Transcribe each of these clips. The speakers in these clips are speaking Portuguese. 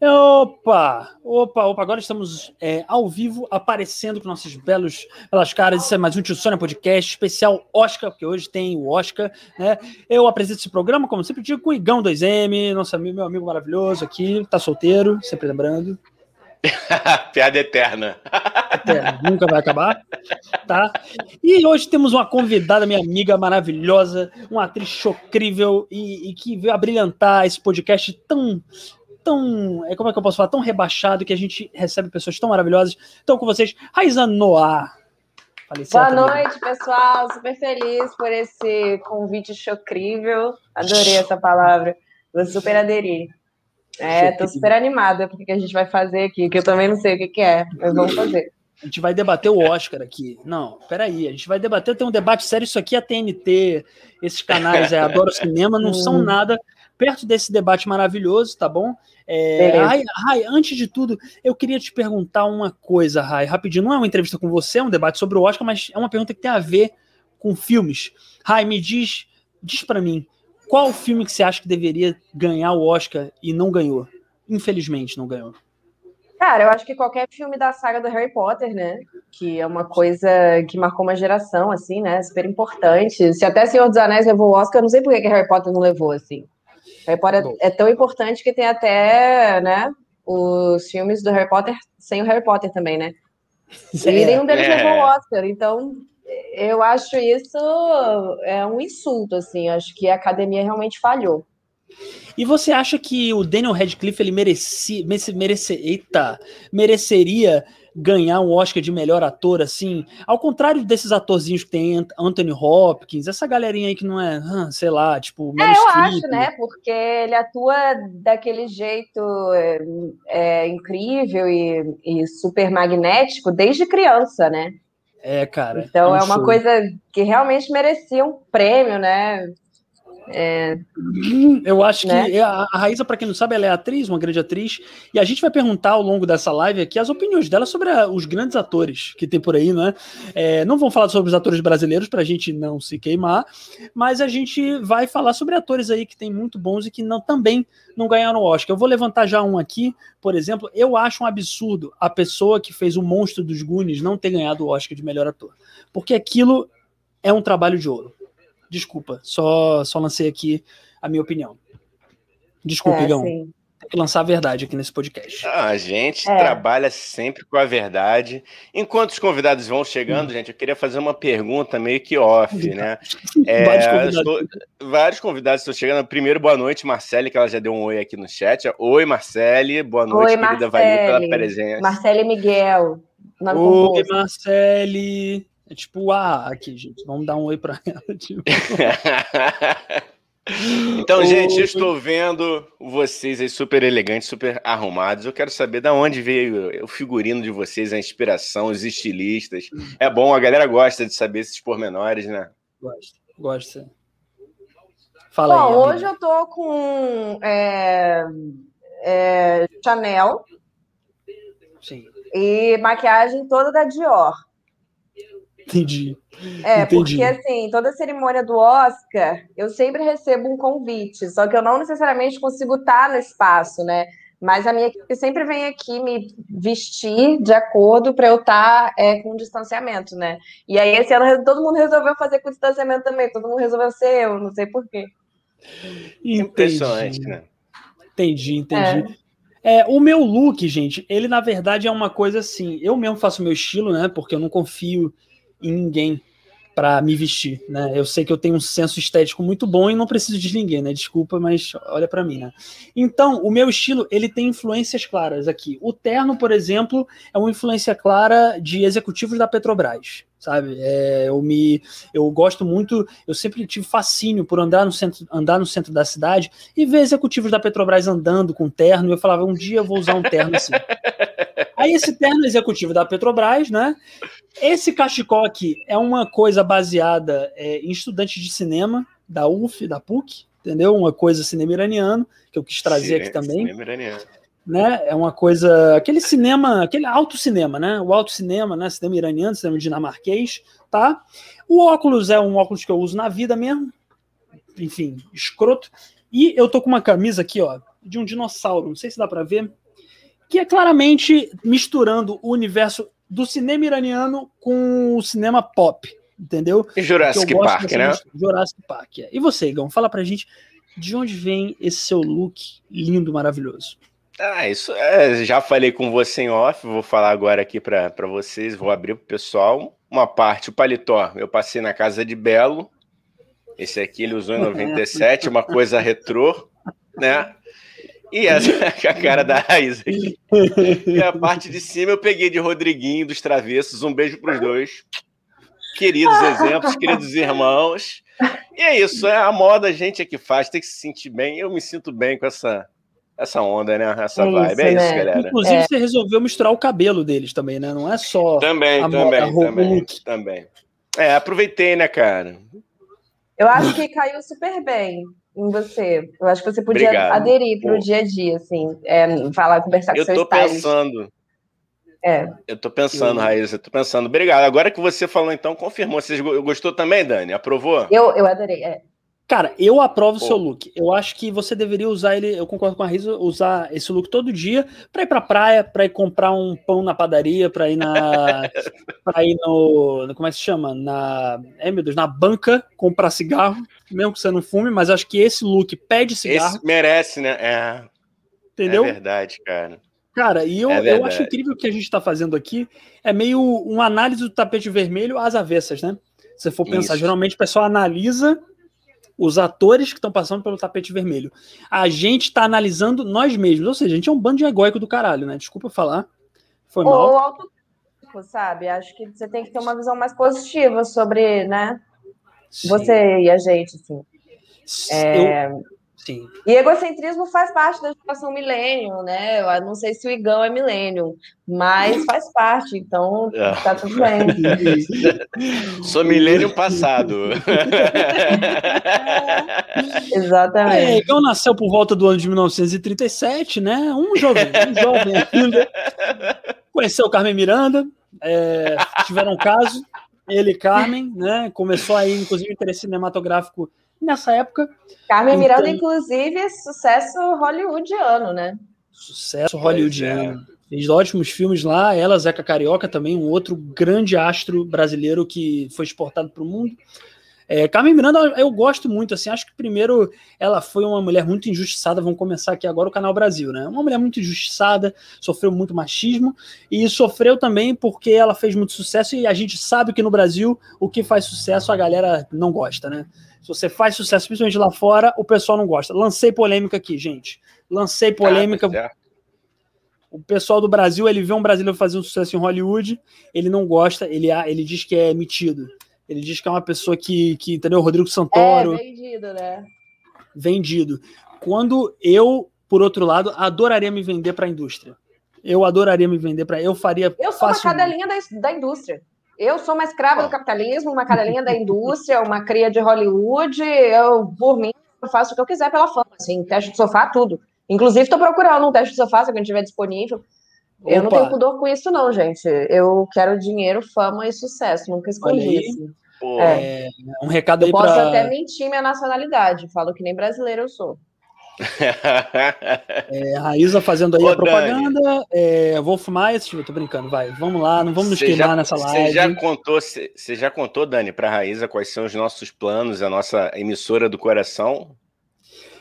Opa! Opa, opa, agora estamos é, ao vivo, aparecendo com nossos belos, belas caras. Isso é mais um Tio Sônia Podcast, especial Oscar, porque hoje tem o Oscar, né? Eu apresento esse programa, como sempre digo, com o Igão 2M, nosso amigo, meu amigo maravilhoso aqui, tá solteiro, sempre lembrando. Piada eterna. Eterna, nunca vai acabar, tá? E hoje temos uma convidada, minha amiga maravilhosa, uma atriz chocrível e, e que veio a brilhantar esse podcast tão tão. É, como é que eu posso falar? Tão rebaixado que a gente recebe pessoas tão maravilhosas. Então, com vocês, Raiza Noah. Boa noite, pessoal. Super feliz por esse convite chocrível. Adorei essa palavra. Vou super aderir. É, tô super animada porque que a gente vai fazer aqui, que eu também não sei o que, que é, mas vamos fazer. A gente vai debater o Oscar aqui. Não, peraí, a gente vai debater, tem um debate sério. Isso aqui é a TNT, esses canais, é, Adoro Cinema, não são hum. nada perto desse debate maravilhoso, tá bom? É, Rai, Rai, antes de tudo, eu queria te perguntar uma coisa, Rai, rapidinho. Não é uma entrevista com você, é um debate sobre o Oscar, mas é uma pergunta que tem a ver com filmes. Rai, me diz, diz para mim, qual o filme que você acha que deveria ganhar o Oscar e não ganhou? Infelizmente, não ganhou. Cara, eu acho que qualquer filme da saga do Harry Potter, né? Que é uma coisa que marcou uma geração, assim, né? Super importante. Se até Senhor dos Anéis levou o Oscar, eu não sei por que Harry Potter não levou, assim. Harry Potter é tão importante que tem até, né, os filmes do Harry Potter sem o Harry Potter também, né? E nenhum deles é. levou o Oscar, então eu acho isso é um insulto, assim, acho que a academia realmente falhou. E você acha que o Daniel Radcliffe ele merecia, merece, eita, mereceria ganhar um Oscar de melhor ator, assim, ao contrário desses atorzinhos que tem Anthony Hopkins, essa galerinha aí que não é, sei lá, tipo, É, eu acho, né, porque ele atua daquele jeito é, é incrível e, e, super magnético desde criança, né? É, cara. Então é, um é uma show. coisa que realmente merecia um prêmio, né? É, eu acho né? que a, Raíza, para quem não sabe, ela é atriz, uma grande atriz, e a gente vai perguntar ao longo dessa live aqui as opiniões dela sobre a, os grandes atores que tem por aí, né? É, não vamos falar sobre os atores brasileiros para a gente não se queimar, mas a gente vai falar sobre atores aí que tem muito bons e que não, também não ganharam o Oscar. Eu vou levantar já um aqui, por exemplo, eu acho um absurdo a pessoa que fez o Monstro dos Goonies não ter ganhado o Oscar de melhor ator, porque aquilo é um trabalho de ouro Desculpa, só, só lancei aqui a minha opinião. Desculpa, é, Igão. Sim. Tem que lançar a verdade aqui nesse podcast. Ah, a gente é. trabalha sempre com a verdade. Enquanto os convidados vão chegando, hum. gente, eu queria fazer uma pergunta meio que off, né? É, vários, convidados. Estou, vários convidados estão chegando. Primeiro, boa noite, Marcele, que ela já deu um oi aqui no chat. Oi, Marcele. Boa noite, oi, querida Valinha, pela presença. Marcele Miguel. Oi, Marcele. É tipo o A aqui, gente. Vamos dar um oi para ela. Tipo. então, gente, eu estou vendo vocês aí super elegantes, super arrumados. Eu quero saber de onde veio o figurino de vocês, a inspiração, os estilistas. É bom, a galera gosta de saber esses pormenores, né? Gosto, gosto. Fala Bom, aí, hoje eu tô com é, é, Chanel. Sim. E maquiagem toda da Dior. Entendi. É, Entendi. porque assim, toda cerimônia do Oscar, eu sempre recebo um convite, só que eu não necessariamente consigo estar no espaço, né? Mas a minha equipe sempre vem aqui me vestir de acordo para eu estar é, com distanciamento, né? E aí esse ano todo mundo resolveu fazer com distanciamento também, todo mundo resolveu ser eu, não sei porquê. Impressionante, né? Entendi, entendi. É. É, o meu look, gente, ele na verdade é uma coisa assim. Eu mesmo faço o meu estilo, né? Porque eu não confio em ninguém para me vestir, né? Eu sei que eu tenho um senso estético muito bom e não preciso de ninguém, né? Desculpa, mas olha para mim, né? Então, o meu estilo, ele tem influências claras aqui. O terno, por exemplo, é uma influência clara de executivos da Petrobras, sabe? É, eu me eu gosto muito, eu sempre tive fascínio por andar no centro, andar no centro da cidade e ver executivos da Petrobras andando com terno, eu falava, um dia eu vou usar um terno assim. Aí esse terno executivo da Petrobras, né? Esse cachecol aqui é uma coisa baseada é, em estudantes de cinema da UF, da PUC, entendeu? Uma coisa cinema iraniano, que eu quis trazer aqui também. Cinema iraniano. Né? É uma coisa, aquele cinema, aquele alto cinema, né? O alto cinema, né? Cinema iraniano, cinema dinamarquês, tá? O óculos é um óculos que eu uso na vida mesmo, enfim, escroto. E eu tô com uma camisa aqui, ó, de um dinossauro, não sei se dá para ver, que é claramente misturando o universo do cinema iraniano com o cinema pop, entendeu? E Jurassic Park, né? Jurassic Park. É. E você, Igão, fala pra gente de onde vem esse seu look lindo, maravilhoso. Ah, isso é, já falei com você em off, vou falar agora aqui para vocês, vou abrir pro pessoal. Uma parte, o paletó, eu passei na casa de Belo, esse aqui ele usou em 97, uma coisa retrô, né? E essa é a cara da Raiz aqui. E a parte de cima eu peguei de Rodriguinho, dos Travessos. Um beijo para os dois. Queridos exemplos, queridos irmãos. E é isso, é a moda a gente é que faz, tem que se sentir bem. Eu me sinto bem com essa, essa onda, né? Essa é vibe. Isso, é isso, né? galera. Inclusive, é. você resolveu misturar o cabelo deles também, né? Não é só. Também, a também, moda, também, também. É, aproveitei, né, cara? Eu acho que caiu super bem em você. Eu acho que você podia Obrigado. aderir para o dia a dia, assim, é, falar, conversar com eu seu tô pensando. É. Eu tô pensando, Raíssa, eu tô pensando. Obrigado. Agora que você falou, então, confirmou. Você gostou também, Dani? Aprovou? Eu, eu adorei, é. Cara, eu aprovo o seu look. Eu acho que você deveria usar ele, eu concordo com a Risa, usar esse look todo dia para ir pra praia, para ir comprar um pão na padaria, para ir na para ir no, como é que se chama? Na, é meu Deus, na banca comprar cigarro, mesmo que você não fume, mas acho que esse look pede cigarro. Esse merece, né? É. Entendeu? É verdade, cara. Cara, e eu, é eu acho incrível o que a gente está fazendo aqui é meio uma análise do tapete vermelho às avessas, né? Se for pensar, Isso. geralmente o pessoal analisa os atores que estão passando pelo tapete vermelho. A gente está analisando nós mesmos, ou seja, a gente é um bando de egóico do caralho, né? Desculpa falar. Foi mal. Ou autocrítico, sabe? Acho que você tem que ter uma visão mais positiva sobre, né? Sim. Você e a gente, assim. É... Eu Sim. E egocentrismo faz parte da geração milênio, né? Eu não sei se o Igão é milênio, mas faz parte, então é. tá tudo bem. Sou milênio passado. Exatamente. É, Igão nasceu por volta do ano de 1937, né? Um jovem, um jovem ainda. Conheceu o Carmen Miranda, é, tiveram um caso, ele e Carmen, né? Começou aí, inclusive, interesse cinematográfico nessa época. Carmen então, Miranda, inclusive, sucesso hollywoodiano, né? Sucesso hollywoodiano. É. Fez ótimos filmes lá. Ela, Zeca Carioca, também, um outro grande astro brasileiro que foi exportado para o mundo. É, Carmen Miranda, eu gosto muito, assim, acho que primeiro ela foi uma mulher muito injustiçada, vamos começar aqui agora o Canal Brasil, né? Uma mulher muito injustiçada, sofreu muito machismo e sofreu também porque ela fez muito sucesso e a gente sabe que no Brasil o que faz sucesso a galera não gosta, né? Se você faz sucesso, principalmente lá fora, o pessoal não gosta. Lancei polêmica aqui, gente. Lancei polêmica. Ah, o pessoal do Brasil, ele vê um brasileiro fazer um sucesso em Hollywood, ele não gosta, ele, ele diz que é metido. Ele diz que é uma pessoa que, que entendeu? Rodrigo Santoro. É, vendido, né? Vendido. Quando eu, por outro lado, adoraria me vender para a indústria. Eu adoraria me vender para. Eu faria. Eu sou uma cadelinha da, da indústria. Eu sou uma escrava do capitalismo, uma cadelinha da indústria, uma cria de Hollywood. Eu, por mim, eu faço o que eu quiser pela fama, assim, teste de sofá, tudo. Inclusive, estou procurando um teste de sofá, se alguém tiver disponível. Opa. Eu não tenho pudor com isso, não, gente. Eu quero dinheiro, fama e sucesso. Nunca escondi isso. É. é. Um recado aí eu posso pra... até mentir minha nacionalidade. Falo que nem brasileiro eu sou. é, a Isa fazendo aí Ô, a propaganda. É, Wolf Mais, eu tô brincando, vai. Vamos lá, não vamos nos queimar já, nessa live. Você já contou, você já contou, Dani, para a Raíza quais são os nossos planos, a nossa emissora do coração?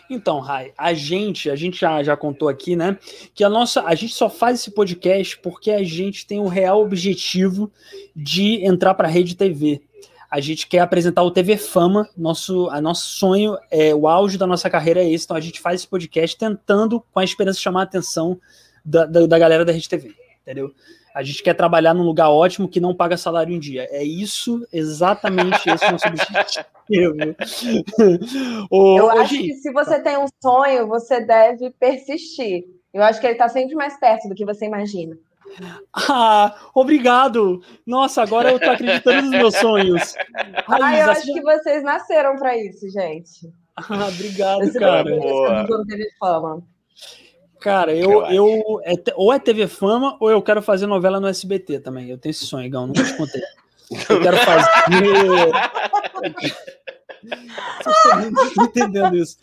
Então, Rai, a gente, a gente já, já contou aqui, né, que a nossa, a gente só faz esse podcast porque a gente tem o real objetivo de entrar para a rede TV a gente quer apresentar o TV Fama. Nosso, a nosso sonho, é o auge da nossa carreira é esse. Então a gente faz esse podcast tentando, com a esperança de chamar a atenção da, da, da galera da Rede TV, entendeu? A gente quer trabalhar num lugar ótimo que não paga salário em dia. É isso, exatamente esse o nosso objetivo. o, Eu acho que se você tem um sonho, você deve persistir. Eu acho que ele está sempre mais perto do que você imagina. Ah, obrigado! Nossa, agora eu tô acreditando nos meus sonhos. Ah, eu acho que vocês nasceram para isso, gente. Ah, obrigado, Esse cara. TV Fama. Cara, eu, eu, é, ou é TV Fama ou eu quero fazer novela no SBT também. Eu tenho esse sonho, Igão, nunca te contei. Eu quero fazer. Vocês estão entendendo isso.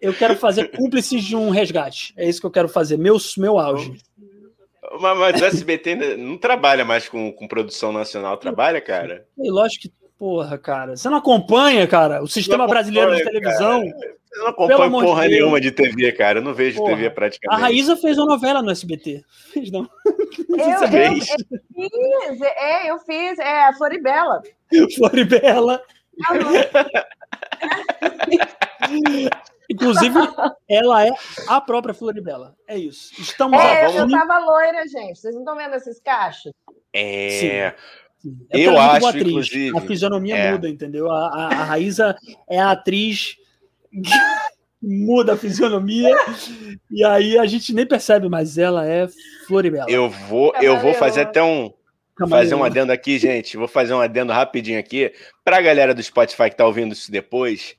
Eu quero fazer cúmplices de um resgate. É isso que eu quero fazer. Meu, meu auge. Mas, mas o SBT não trabalha mais com, com produção nacional, trabalha, cara? E lógico que, porra, cara. Você não acompanha, cara, o sistema brasileiro de televisão? Cara. Eu não acompanho porra de nenhuma de TV, cara. Eu não vejo porra. TV praticamente. A Raíza fez uma novela no SBT. Fez, não? Eu, eu, fez? eu fiz, é, eu fiz, é a Floribela. Floribela. Inclusive, ela é a própria Floribela. É isso. Estamos é, eu tava loira, gente. Vocês não estão vendo esses cachos? É. Sim. É eu acho, atriz. inclusive. A fisionomia é. muda, entendeu? A, a, a Raíza é a atriz muda a fisionomia e aí a gente nem percebe, mas ela é Floribela. Eu vou, eu vou fazer até um fazer um adendo aqui, gente. Vou fazer um adendo rapidinho aqui para a galera do Spotify que tá ouvindo isso depois.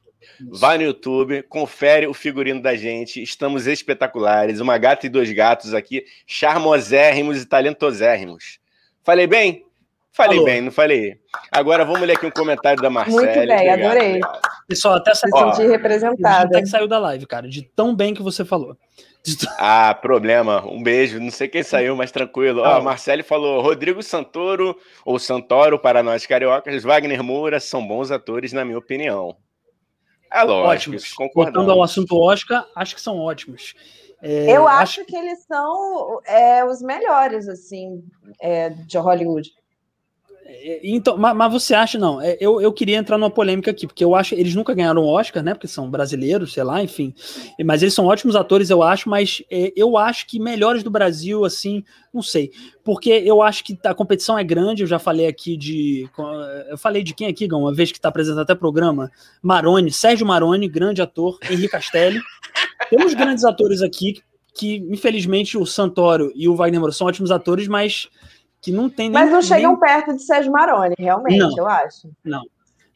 Vai no YouTube, confere o figurino da gente. Estamos espetaculares. Uma gata e dois gatos aqui, charmosérrimos e talentosérrimos. Falei bem? Falei Falou. bem, não falei? Agora vamos ler aqui um comentário da Marcela. Muito bem, adorei. Pessoal, até se sentir representada. Até que saiu da live, cara, de tão bem que você falou. Ah, problema. Um beijo. Não sei quem saiu, mas tranquilo. Ó, a Marcele falou: Rodrigo Santoro, ou Santoro para nós cariocas, Wagner Moura são bons atores, na minha opinião. É lógico, ótimos. Voltando ao assunto Oscar, acho que são ótimos. É, eu acho, acho, que eles são é, os melhores, assim, é, de Hollywood. É, então, mas, mas, você acha, não, é, eu, eu queria entrar numa polêmica aqui, porque eu acho, eles nunca ganharam o Oscar, né, porque são brasileiros, sei lá, enfim, mas eles são ótimos atores, eu acho, mas é, eu acho que melhores do Brasil, assim, não sei, porque eu acho que a competição é grande, eu já falei aqui de, eu falei de quem aqui, Gão, uma vez que está apresentando até programa, Maroni, Sérgio Maroni, grande ator, Henrique Castelli, temos grandes atores aqui, que infelizmente o Santoro e o Wagner Moura são ótimos atores, mas que não tem nem. Mas não chegam nem... perto de Sérgio Maroni, realmente, não, eu acho. Não,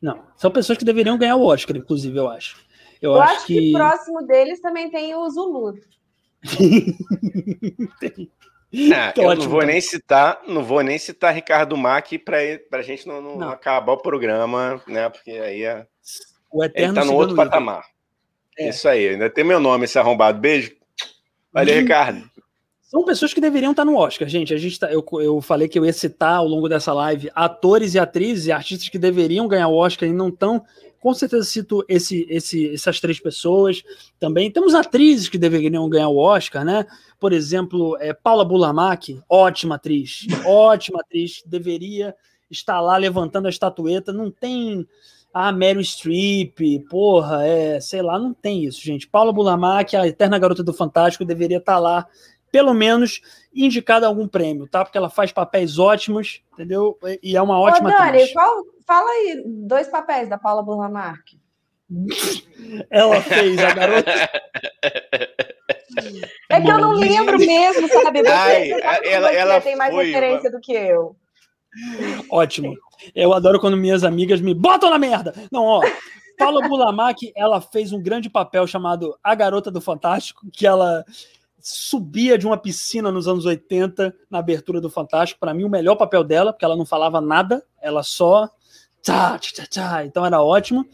não. São pessoas que deveriam ganhar o Oscar, inclusive, eu acho. Eu, eu acho, acho que... que... próximo deles também tem o Zulu. tem. Ah, eu ótimo, não vou nem citar, não vou nem citar Ricardo Mack para a gente não, não, não, acabar o programa, né? Porque aí é, o eterno ele tá no outro patamar. É. Isso aí, ainda tem meu nome esse arrombado. Beijo. Valeu, Ricardo. São pessoas que deveriam estar no Oscar, gente. A gente tá, eu, eu falei que eu ia citar ao longo dessa live atores e atrizes e artistas que deveriam ganhar o Oscar e não estão. Com certeza cito esse, esse, essas três pessoas. Também temos atrizes que deveriam ganhar o Oscar, né? Por exemplo, é, Paula Bulamac, ótima atriz, ótima atriz, deveria estar lá levantando a estatueta. Não tem a Meryl Streep, porra, é, sei lá, não tem isso, gente. Paula Bulamac, a eterna garota do Fantástico, deveria estar lá pelo menos indicada a algum prêmio, tá? Porque ela faz papéis ótimos, entendeu? E é uma ótima Ô, Dani, atriz. Qual, fala aí dois papéis da Paula Burlamark. ela fez a garota. É que eu não lembro mesmo, sabe? Você, Ai, sabe ela, ela tem mais referência do que eu. Ótimo. Eu adoro quando minhas amigas me botam na merda. Não, ó. Paula Bulamac, ela fez um grande papel chamado A Garota do Fantástico, que ela subia de uma piscina nos anos 80 na abertura do Fantástico. Para mim, o melhor papel dela, porque ela não falava nada, ela só. Tchá, tchá, tchá, então era ótimo.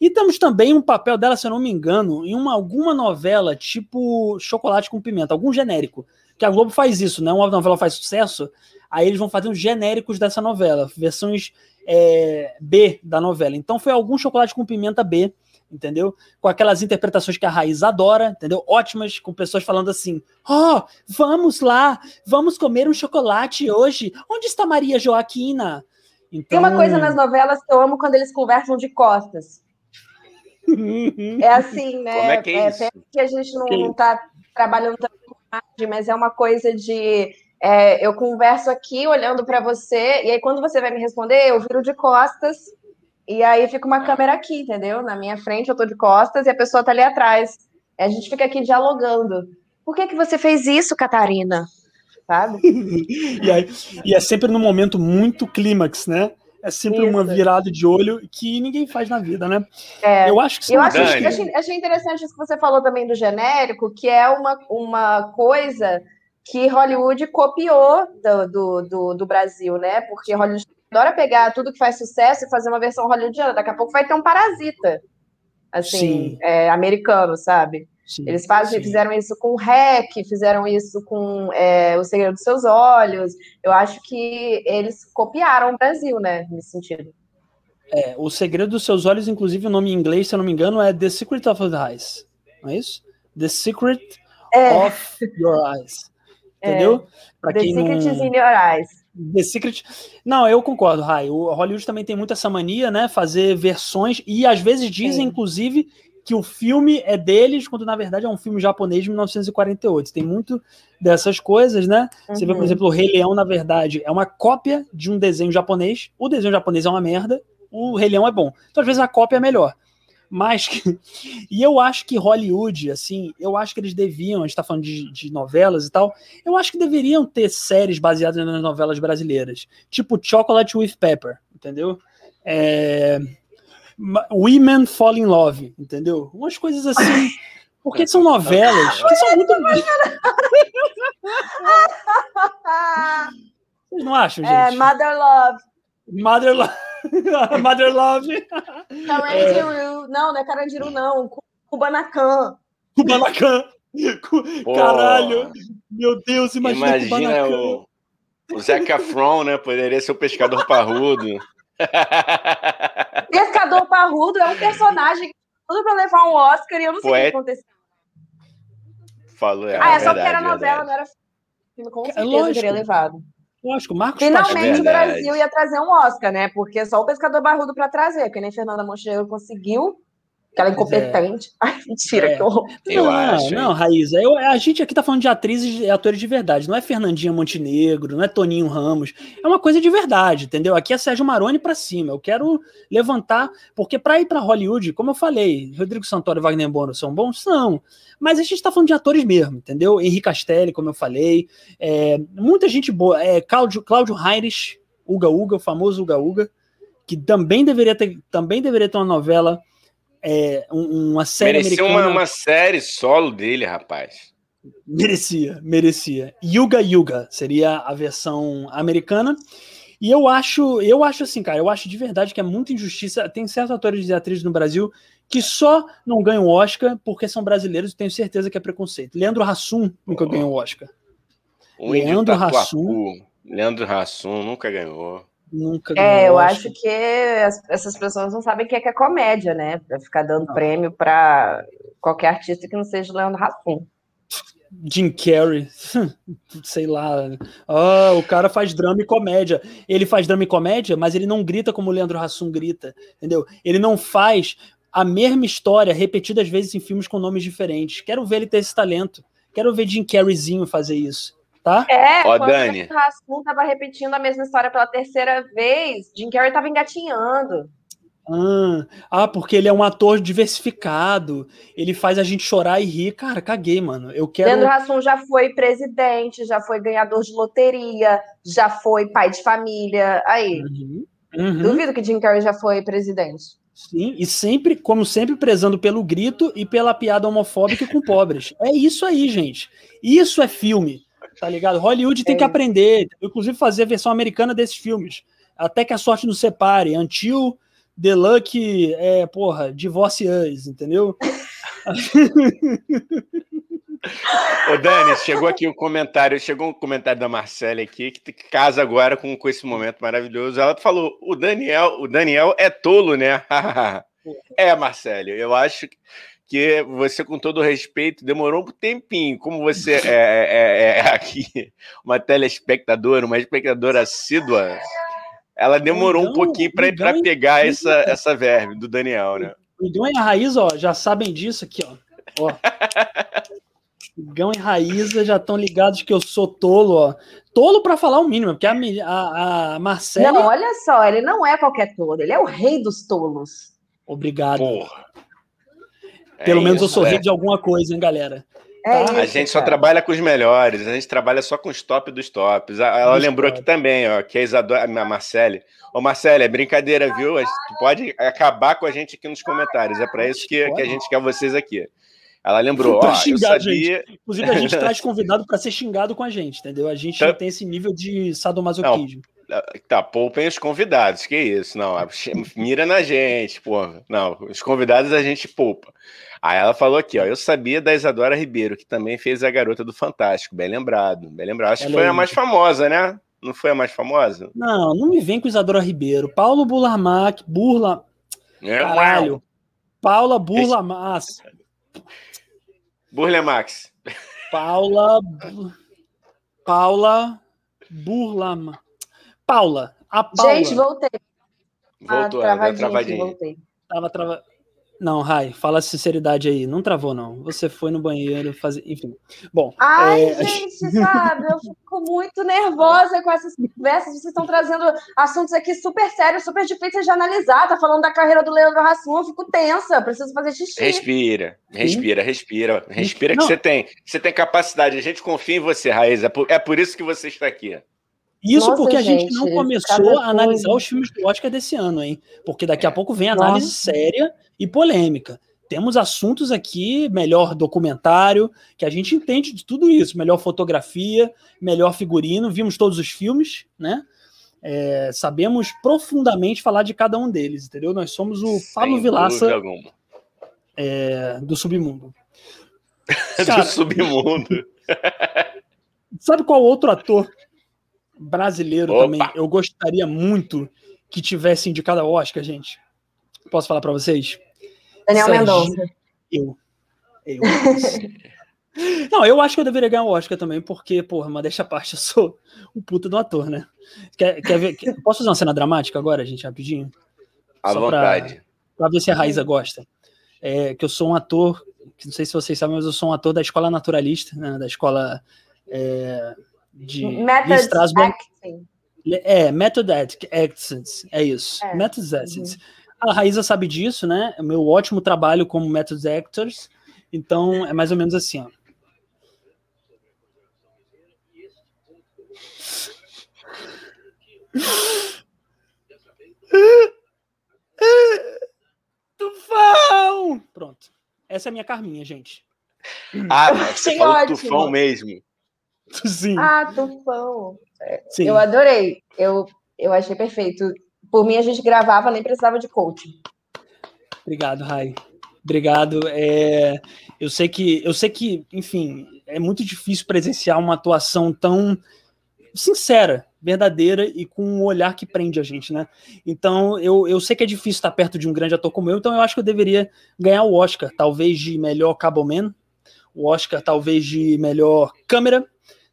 E temos também um papel dela, se eu não me engano, em uma, alguma novela tipo Chocolate com Pimenta, algum genérico. Que a Globo faz isso, né? Uma novela faz sucesso, aí eles vão fazer os genéricos dessa novela, versões é, B da novela. Então foi algum Chocolate com Pimenta B entendeu? Com aquelas interpretações que a Raiz adora, entendeu? Ótimas, com pessoas falando assim: ó, oh, vamos lá, vamos comer um chocolate hoje. Onde está Maria Joaquina? Então... Tem uma coisa nas novelas que eu amo quando eles conversam de costas. é assim, né? Como é que é, isso? É, que a gente não, não tá trabalhando tanto com imagem, mas é uma coisa de é, eu converso aqui olhando para você, e aí quando você vai me responder, eu viro de costas e aí fica uma câmera aqui, entendeu? Na minha frente, eu tô de costas e a pessoa tá ali atrás. E a gente fica aqui dialogando. Por que, que você fez isso, Catarina? Sabe? e, aí, e é sempre num momento muito clímax, né? É sempre Isso. uma virada de olho que ninguém faz na vida, né? É, eu acho que eu acho, achei, achei, interessante isso que você falou também do genérico, que é uma, uma coisa que Hollywood copiou do, do, do, do Brasil, né? Porque Hollywood adora pegar tudo que faz sucesso e fazer uma versão hollywoodiana. Daqui a pouco vai ter um parasita, assim, é, americano, sabe? Sim, Eles fazem, fizeram isso com o REC, fizeram isso com é, O Segredo dos Seus Olhos. Eu acho que eles copiaram o Brasil, né, nesse sentido. É, O Segredo dos Seus Olhos, inclusive o nome em inglês, se eu não me engano, é The Secret of the Eyes. Não é isso? The Secret é. of Your Eyes. É. Entendeu? É. The Secret não... is in Your Eyes. The Secret. Não, eu concordo, Rai. O Hollywood também tem muito essa mania, né? Fazer versões, e às vezes dizem, Sim. inclusive, que o filme é deles, quando na verdade é um filme japonês de 1948. Tem muito dessas coisas, né? Uhum. Você vê, por uhum. exemplo, o Rei Leão, na verdade, é uma cópia de um desenho japonês. O desenho japonês é uma merda, o Rei Leão é bom. Então, às vezes, a cópia é melhor. Mas. e eu acho que Hollywood, assim, eu acho que eles deviam, a gente tá falando de, de novelas e tal, eu acho que deveriam ter séries baseadas nas novelas brasileiras. Tipo Chocolate with Pepper, entendeu? É Women Fall in Love, entendeu? Umas coisas assim. Porque são novelas que são muito. Vocês não acham, gente? É, Mother Love. Mother Love. Mother Love. Carandiru. É. Não, não é Carandiru, não. Kubanacan. Kubanacan. Caralho. Meu Deus, imagina, imagina o, o Zac Efron, né? Poderia ser o pescador parrudo. Pescador Parrudo é um personagem tudo para levar um Oscar e eu não sei o que aconteceu. Falou, é, ah, é só porque era novela, não era filme. Com é certeza Lógico. teria levado. Lógico, Marcos Finalmente é o Brasil ia trazer um Oscar, né? Porque só o Pescador Barrudo para trazer, porque nem Fernanda Montenegro conseguiu. Aquela é. incompetente. É. Ai, mentira, é. que horror. Eu não, acho. Não, Raíza, eu, a gente aqui tá falando de atrizes e atores de verdade. Não é Fernandinha Montenegro, não é Toninho Ramos. É uma coisa de verdade, entendeu? Aqui é Sérgio Maroni para cima. Eu quero levantar, porque para ir para Hollywood, como eu falei, Rodrigo Santoro e Wagner Bono são bons? São. Mas a gente tá falando de atores mesmo, entendeu? Henrique Castelli, como eu falei. É, muita gente boa. É, Cláudio, Cláudio Heinrich, Uga Uga, o famoso Uga Uga, que também deveria ter, também deveria ter uma novela é, uma série Merecia americana... uma, uma série solo dele, rapaz. Merecia, merecia. Yuga Yuga seria a versão americana. E eu acho, eu acho assim, cara, eu acho de verdade que é muita injustiça. Tem certos atores e atrizes no Brasil que só não ganham Oscar porque são brasileiros e tenho certeza que é preconceito. Leandro Hassum nunca oh. ganhou Oscar. O Leandro Hassum. Leandro Hassum nunca ganhou. Nunca É, eu acho que as, essas pessoas não sabem o que é, que é comédia, né? Pra ficar dando não. prêmio para qualquer artista que não seja Leandro Hassum. Jim Carrey, sei lá. Oh, o cara faz drama e comédia. Ele faz drama e comédia, mas ele não grita como o Leandro Hassum grita, entendeu? Ele não faz a mesma história repetidas vezes em filmes com nomes diferentes. Quero ver ele ter esse talento. Quero ver Jim Carreyzinho fazer isso tá? É, Ó, quando Dani. o Rasmus tava repetindo a mesma história pela terceira vez, Jim Carrey tava engatinhando. Ah, ah, porque ele é um ator diversificado. Ele faz a gente chorar e rir. Cara, caguei, mano. Eu quero. Leandro Hassum já foi presidente, já foi ganhador de loteria, já foi pai de família. Aí. Uhum, uhum. Duvido que Jim Carrey já foi presidente. Sim, e sempre, como sempre, prezando pelo grito e pela piada homofóbica com pobres. É isso aí, gente. Isso é filme. Tá ligado? Hollywood tem é. que aprender, inclusive fazer a versão americana desses filmes. Até que a sorte nos separe. Until the Luck, é, porra, Divorce Us, entendeu? Ô Dani, chegou aqui um comentário, chegou um comentário da Marcela aqui que casa agora com, com esse momento maravilhoso. Ela falou: o Daniel, o Daniel é tolo, né? é, Marcelo, eu acho que que você, com todo respeito, demorou um tempinho. Como você é, é, é, é aqui uma telespectadora, uma espectadora assídua, ela demorou um pouquinho para pegar essa, essa verve do Daniel, né? Igão e a Raiz, ó, já sabem disso aqui, ó. ó. Igão e Raíza já estão ligados que eu sou tolo, ó. Tolo para falar o mínimo, porque a, a, a Marcela. Não, olha só, ele não é qualquer tolo, ele é o rei dos tolos. Obrigado. Porra. Pelo é menos isso, eu sou rei de alguma coisa, hein, galera? É tá? isso, a gente só trabalha com os melhores, a gente trabalha só com os top dos tops. Ela lembrou top. aqui também, ó, que a Isadora, a Marcele. Ô, Marcele, é brincadeira, viu? Tu pode acabar com a gente aqui nos comentários. É para isso que, que a gente quer vocês aqui. Ela lembrou, ó, xingar, eu sabia... Gente. Inclusive, a gente traz convidado para ser xingado com a gente, entendeu? A gente então... tem esse nível de sadomasoquismo. Não. Tá, poupem os convidados, que isso, não, mira na gente, pô, não, os convidados a gente poupa. Aí ela falou aqui, ó, eu sabia da Isadora Ribeiro, que também fez a Garota do Fantástico, bem lembrado, bem lembrado, acho que foi a mais famosa, né? Não foi a mais famosa? Não, não me vem com Isadora Ribeiro, Paulo Burlamac, Burla, é, caralho, Paula Burla Max. Burla Max. Paula. Paula Burla. Paula. A Paula. Gente, voltei. Voltou, ah, travadinho, travadinho. voltei. Tava trava... Não, Rai, fala a sinceridade aí. Não travou, não. Você foi no banheiro fazer. Enfim. Bom. Ai, é... gente, sabe? Eu fico muito nervosa com essas conversas. Vocês estão trazendo assuntos aqui super sérios, super difíceis de analisar. Tá falando da carreira do Leandro Hassum, eu fico tensa. Preciso fazer xixi. Respira, respira, respira. Respira que você tem. Você tem capacidade. A gente confia em você, Raiz. É por, é por isso que você está aqui. Isso Nossa, porque a gente, gente não começou a analisar coisa. os filmes do Oscar desse ano, hein? Porque daqui a pouco vem análise Nossa. séria e polêmica. Temos assuntos aqui, melhor documentário, que a gente entende de tudo isso, melhor fotografia, melhor figurino, vimos todos os filmes, né? É, sabemos profundamente falar de cada um deles, entendeu? Nós somos o Pablo Vilaça é, do submundo. Cara, do submundo. sabe qual outro ator brasileiro Opa. também, eu gostaria muito que tivesse indicado ao Oscar, gente. Posso falar para vocês? Daniel Mendonça. Eu. Eu. Não, eu acho que eu deveria ganhar o Oscar também, porque, porra, mas deixa a parte, eu sou o puta do ator, né? Quer, quer ver? Quer, posso fazer uma cena dramática agora, gente, rapidinho? À Só vontade. Pra, pra, ver se a Raíza gosta. É, que eu sou um ator, que não sei se vocês sabem, mas eu sou um ator da escola naturalista, né, da escola é, de Method Acting. É, Method Actions, é isso. É. Method. Uhum. A Raíza sabe disso, né? O meu ótimo trabalho como Method Actors. Então, é mais ou menos assim, ó. Tufão! Pronto. Essa é a minha Carminha, gente. Ah, você falou tufão mesmo. Sim. Ah, tufão. Sim. Eu adorei. Eu, eu achei perfeito. Por mim, a gente gravava, nem precisava de coaching. Obrigado, Rai. Obrigado. É, eu sei que, eu sei que, enfim, é muito difícil presenciar uma atuação tão sincera, verdadeira e com um olhar que prende a gente, né? Então, eu, eu sei que é difícil estar perto de um grande ator como eu, então eu acho que eu deveria ganhar o Oscar, talvez de melhor Cabo Man, o Oscar talvez de melhor câmera,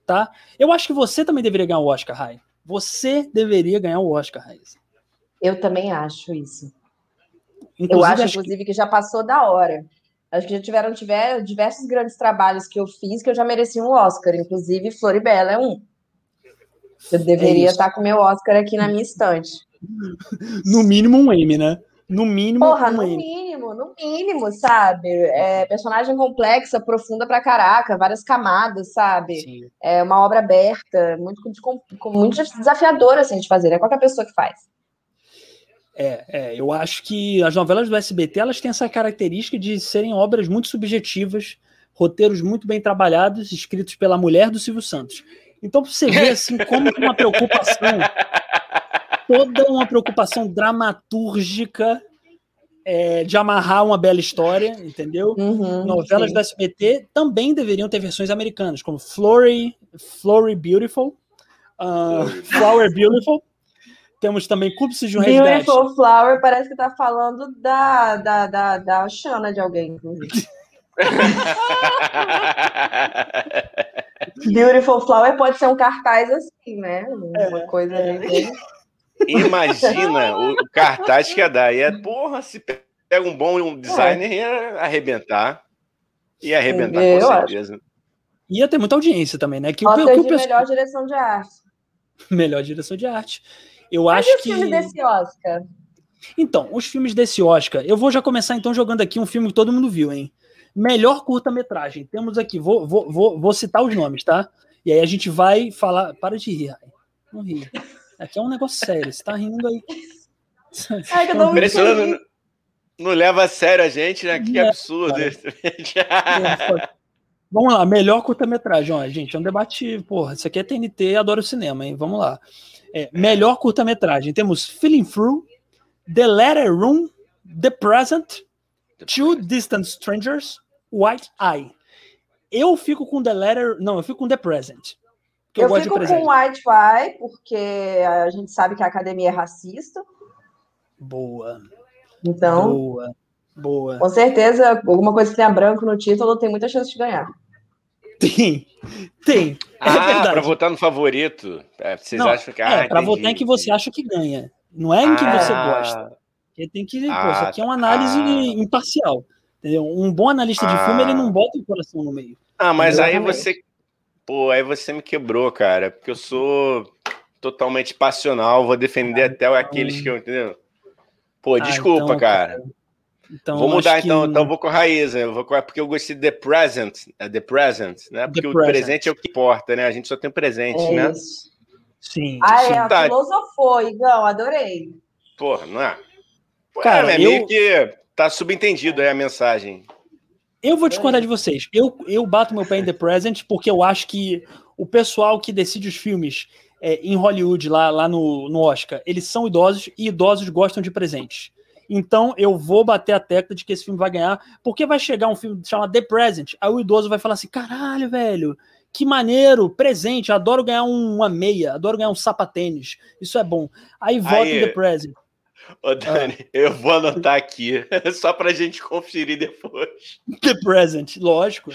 tá? Eu acho que você também deveria ganhar o Oscar, Rai. Você deveria ganhar o Oscar, Raiz. Eu também acho isso. Inclusive, eu acho, acho inclusive, que... que... já passou da hora. Acho que já tiveram tiver, diversos grandes trabalhos que eu fiz que eu já mereci um Oscar. Inclusive, Floribela é um. Eu deveria é estar com meu Oscar aqui na minha estante. No mínimo um M, né? No mínimo. Porra, no mínimo, no mínimo, sabe? É, personagem complexa, profunda pra caraca, várias camadas, sabe? Sim. É uma obra aberta, muito, muito desafiadora assim, de fazer, é qualquer pessoa que faz. É, é, eu acho que as novelas do SBT elas têm essa característica de serem obras muito subjetivas, roteiros muito bem trabalhados, escritos pela mulher do Silvio Santos. Então você vê assim como uma preocupação toda uma preocupação dramatúrgica é, de amarrar uma bela história, entendeu? Uhum, Novelas sim. do SBT também deveriam ter versões americanas, como Flory, Flory Beautiful, uh, Flower Beautiful. Temos também Cúmplices de um Resgate. Beautiful Flower parece que tá falando da, da, da, da Xana de alguém, inclusive. Beautiful Flower pode ser um cartaz assim, né? Uma é, coisa é. Imagina o, cartaz que ia dar. Ia, porra, se pega um bom um designer, ia arrebentar. Ia arrebentar, com certeza. Acho. Ia ter muita audiência também, né? Que o, que o pessoal... melhor direção de arte. Melhor direção de arte. Eu Mas acho e os que. filmes desse Oscar? Então, os filmes desse Oscar, eu vou já começar então jogando aqui um filme que todo mundo viu, hein? Melhor curta-metragem. Temos aqui, vou, vou, vou, vou citar os nomes, tá? E aí a gente vai falar. Para de rir, não ri. Aqui é um negócio sério, você tá rindo aí. Que eu não, não leva a sério a gente, né? Que é, absurdo isso. Vamos lá, melhor curta-metragem. Ó, gente, é um debate. Porra, isso aqui é TNT, adoro cinema, hein? Vamos lá. É, melhor curta-metragem. Temos Feeling Through, The Letter Room, The Present, Two Distant Strangers, White Eye. Eu fico com The Letter. Não, eu fico com The Present. Eu, eu fico com White Eye, porque a gente sabe que a academia é racista. Boa. Então. Boa. Boa. Com certeza, alguma coisa que tenha branco no título tem muita chance de ganhar. Tem, tem. É ah, para votar no favorito. É, vocês não, acham que. Ah, é, para votar em que você acha que ganha. Não é em que ah, você gosta. Porque tem que. Ah, pô, isso aqui é uma análise ah, imparcial. Entendeu? Um bom analista de filme, ele não bota o coração no meio. Ah, mas aí você. Pô, aí você me quebrou, cara. Porque eu sou totalmente passional, vou defender ah, até então... aqueles que eu. Entendeu? Pô, ah, desculpa, então, cara. Então, vou mudar então, que... então vou com a raiz, né? Eu vou com... porque eu gostei de The Present, é The Present, né? Porque the o present. presente é o que importa, né? A gente só tem o presente, é né? Isso. Sim. Ah, sim. é, tá. filosofou, Igão, adorei. Porra, não é? Cara, é, é meio que tá subentendido aí a mensagem. Eu vou discordar de vocês. Eu, eu bato meu pé em The Present porque eu acho que o pessoal que decide os filmes é, em Hollywood, lá, lá no, no Oscar, eles são idosos e idosos gostam de presentes. Então eu vou bater a tecla de que esse filme vai ganhar, porque vai chegar um filme chamado The Present, aí o idoso vai falar assim: caralho, velho, que maneiro, presente, adoro ganhar uma meia, adoro ganhar um sapatênis, isso é bom. Aí vota em The Present. Ô, Dani, ah. eu vou anotar aqui, só pra gente conferir depois. The Present, lógico.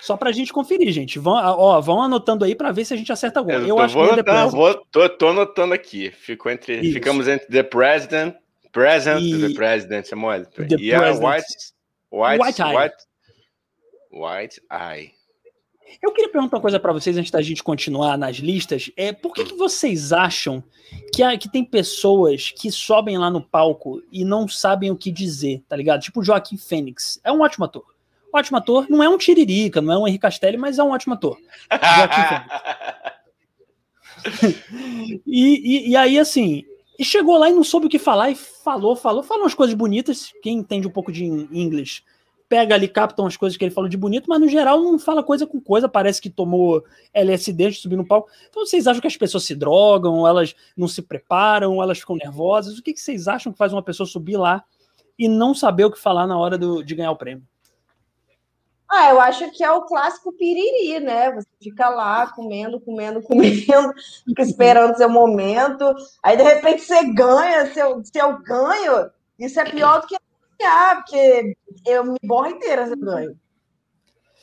Só pra gente conferir, gente. Vão, ó, vão anotando aí pra ver se a gente acerta alguma. Eu, eu acho vou que é The Present. Vou, tô, tô anotando aqui. Fico entre, ficamos entre The President, Present, e... The President, é mole. The e a White, White, White, Eye. White, White Eye. Eu queria perguntar uma coisa para vocês antes da gente continuar nas listas. É por que, que vocês acham que, há, que tem pessoas que sobem lá no palco e não sabem o que dizer, tá ligado? Tipo o Joaquim Fênix. É um ótimo ator. Ótimo ator. Não é um Tiririca, não é um Henrique Castelli, mas é um ótimo ator. Joaquim Fênix. e, e, e aí, assim, e chegou lá e não soube o que falar e falou, falou, falou umas coisas bonitas. Quem entende um pouco de inglês pega ali, capta umas coisas que ele falou de bonito, mas no geral não fala coisa com coisa. Parece que tomou LSD de subir no palco. Então vocês acham que as pessoas se drogam, elas não se preparam, elas ficam nervosas? O que, que vocês acham que faz uma pessoa subir lá e não saber o que falar na hora do, de ganhar o prêmio? Ah, eu acho que é o clássico piriri, né? Você fica lá comendo, comendo, comendo, fica esperando seu momento, aí de repente você ganha, se eu, se eu ganho, isso é pior do que ganhar, porque eu me borro inteira se eu ganho.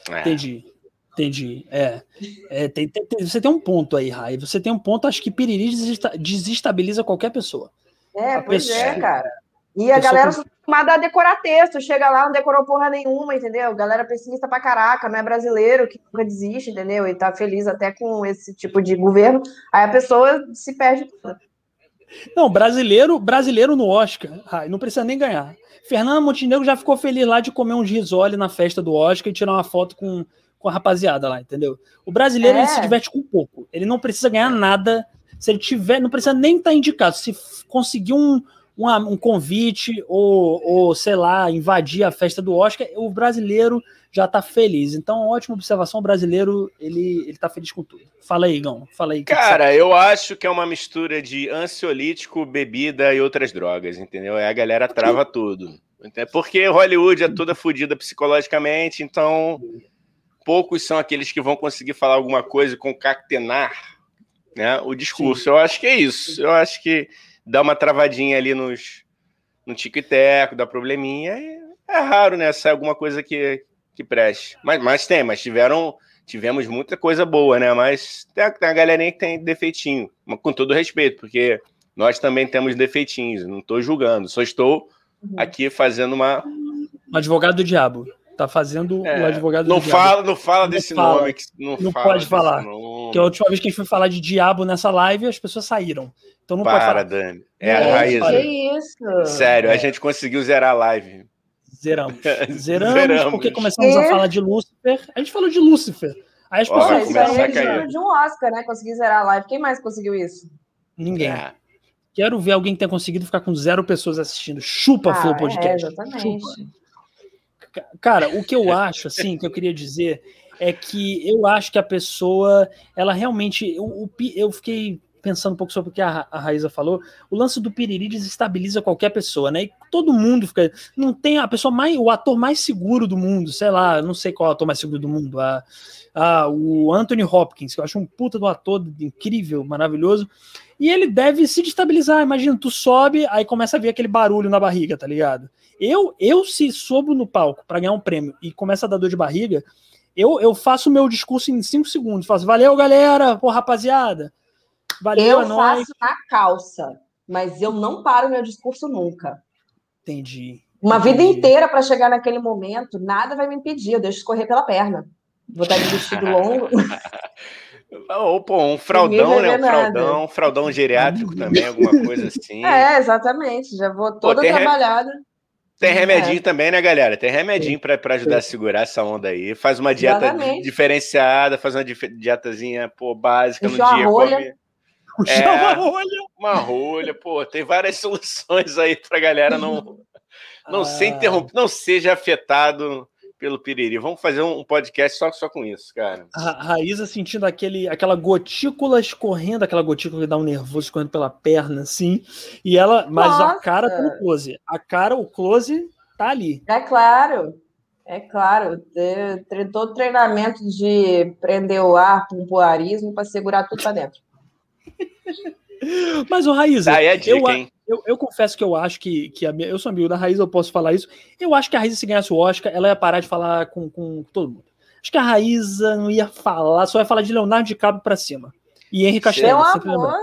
É. Entendi. Entendi. É. é tem, tem, você tem um ponto aí, Rai. Você tem um ponto, acho que piriri desestabiliza qualquer pessoa. É, a pois pessoa, é, cara. E a galera com... acostumada a decorar texto, chega lá, não decorou porra nenhuma, entendeu? Galera pessimista pra caraca, não é brasileiro que nunca desiste, entendeu? E tá feliz até com esse tipo de governo. Aí a pessoa se perde toda. Não, brasileiro, brasileiro no Oscar, não precisa nem ganhar. Fernanda Montenegro já ficou feliz lá de comer um risole na festa do Oscar e tirar uma foto com, com a rapaziada lá, entendeu? O brasileiro é. ele se diverte com pouco. Ele não precisa ganhar nada. Se ele tiver, não precisa nem estar tá indicado. Se conseguir um, uma, um convite ou, ou, sei lá, invadir a festa do Oscar, o brasileiro já tá feliz. Então, ótima observação, o brasileiro, ele, ele tá feliz com tudo. Fala aí, Gão, fala aí. Cara, eu acho que é uma mistura de ansiolítico, bebida e outras drogas, entendeu? Aí a galera trava tudo. Porque Hollywood é toda fodida psicologicamente, então poucos são aqueles que vão conseguir falar alguma coisa e concatenar né, o discurso. Sim. Eu acho que é isso. Eu acho que dá uma travadinha ali nos, no tico e teco, dá probleminha. é raro, né? Sair alguma coisa que, que preste. Mas, mas tem, mas tiveram, tivemos muita coisa boa, né? Mas tem a, tem a galerinha que tem defeitinho, com todo respeito, porque nós também temos defeitinhos. Não estou julgando, só estou uhum. aqui fazendo uma. Um advogado do diabo. Tá fazendo é, o advogado não do fala, diabo. Não fala não desse fala, nome. não, não fala pode falar. Nome. Porque a última vez que a gente foi falar de diabo nessa live, as pessoas saíram. Então não Para, pode falar. Dani. É, a raiz. Que isso? Sério, é. a gente conseguiu zerar a live. Zeramos. Zeramos, Zeramos. porque começamos a falar de Lúcifer. A gente falou de Lúcifer. Aí as pessoas. Isso aí é de um Oscar, né? Conseguir zerar a live. Quem mais conseguiu isso? Ninguém. É. Quero ver alguém que tenha conseguido ficar com zero pessoas assistindo. Chupa, ah, Flow Podcast. É, exatamente. Chupa. Cara, o que eu acho, assim, que eu queria dizer é que eu acho que a pessoa, ela realmente. Eu, eu fiquei pensando um pouco sobre o que a, a Raíza falou, o lance do piriri desestabiliza qualquer pessoa, né? E todo mundo fica. Não tem a pessoa mais. O ator mais seguro do mundo, sei lá, não sei qual ator mais seguro do mundo. A, a, o Anthony Hopkins, que eu acho um puta do ator incrível, maravilhoso. E ele deve se destabilizar. Imagina, tu sobe, aí começa a vir aquele barulho na barriga, tá ligado? Eu, eu se sobo no palco para ganhar um prêmio e começa a dar dor de barriga, eu, eu faço o meu discurso em cinco segundos. Faço, valeu, galera, pô, rapaziada. Valeu, eu faço na calça, mas eu não paro meu discurso nunca. Entendi. Uma Entendi. vida inteira para chegar naquele momento, nada vai me impedir, eu deixo escorrer pela perna. Vou estar de vestido longo. Ou, pô, um fraudão, né? Um fraudão, um fraudão geriátrico também, alguma coisa assim. É, exatamente. Já vou toda pô, trabalhada. Re... Tem remedinho é. também, né, galera? Tem remedinho para ajudar a segurar essa onda aí. Faz uma dieta Exatamente. diferenciada, faz uma dietazinha, pô, básica Puxou no dia. Come... Puxar é, uma rolha. Uma rolha, pô, tem várias soluções aí pra galera não, não, ah. ser interrompido, não seja afetado pelo piriri. Vamos fazer um podcast só, só com isso, cara. A Raíza sentindo aquele, aquela gotícula escorrendo, aquela gotícula que dá um nervoso escorrendo pela perna, assim. E ela, mas Nossa. a cara tá no close. A cara, o close tá ali. É claro. É claro, todo treinamento de prender o ar com poarismo para segurar tudo para dentro. Mas o Raíza, ah, é dica, eu, eu, eu, confesso que eu acho que, que a minha, eu sou amigo da Raíza, eu posso falar isso. Eu acho que a Raíza, se ganhasse o Oscar, ela ia parar de falar com, com todo mundo. Acho que a Raíza não ia falar, só ia falar de Leonardo DiCaprio pra cima. E Henry Castello. Meu amor,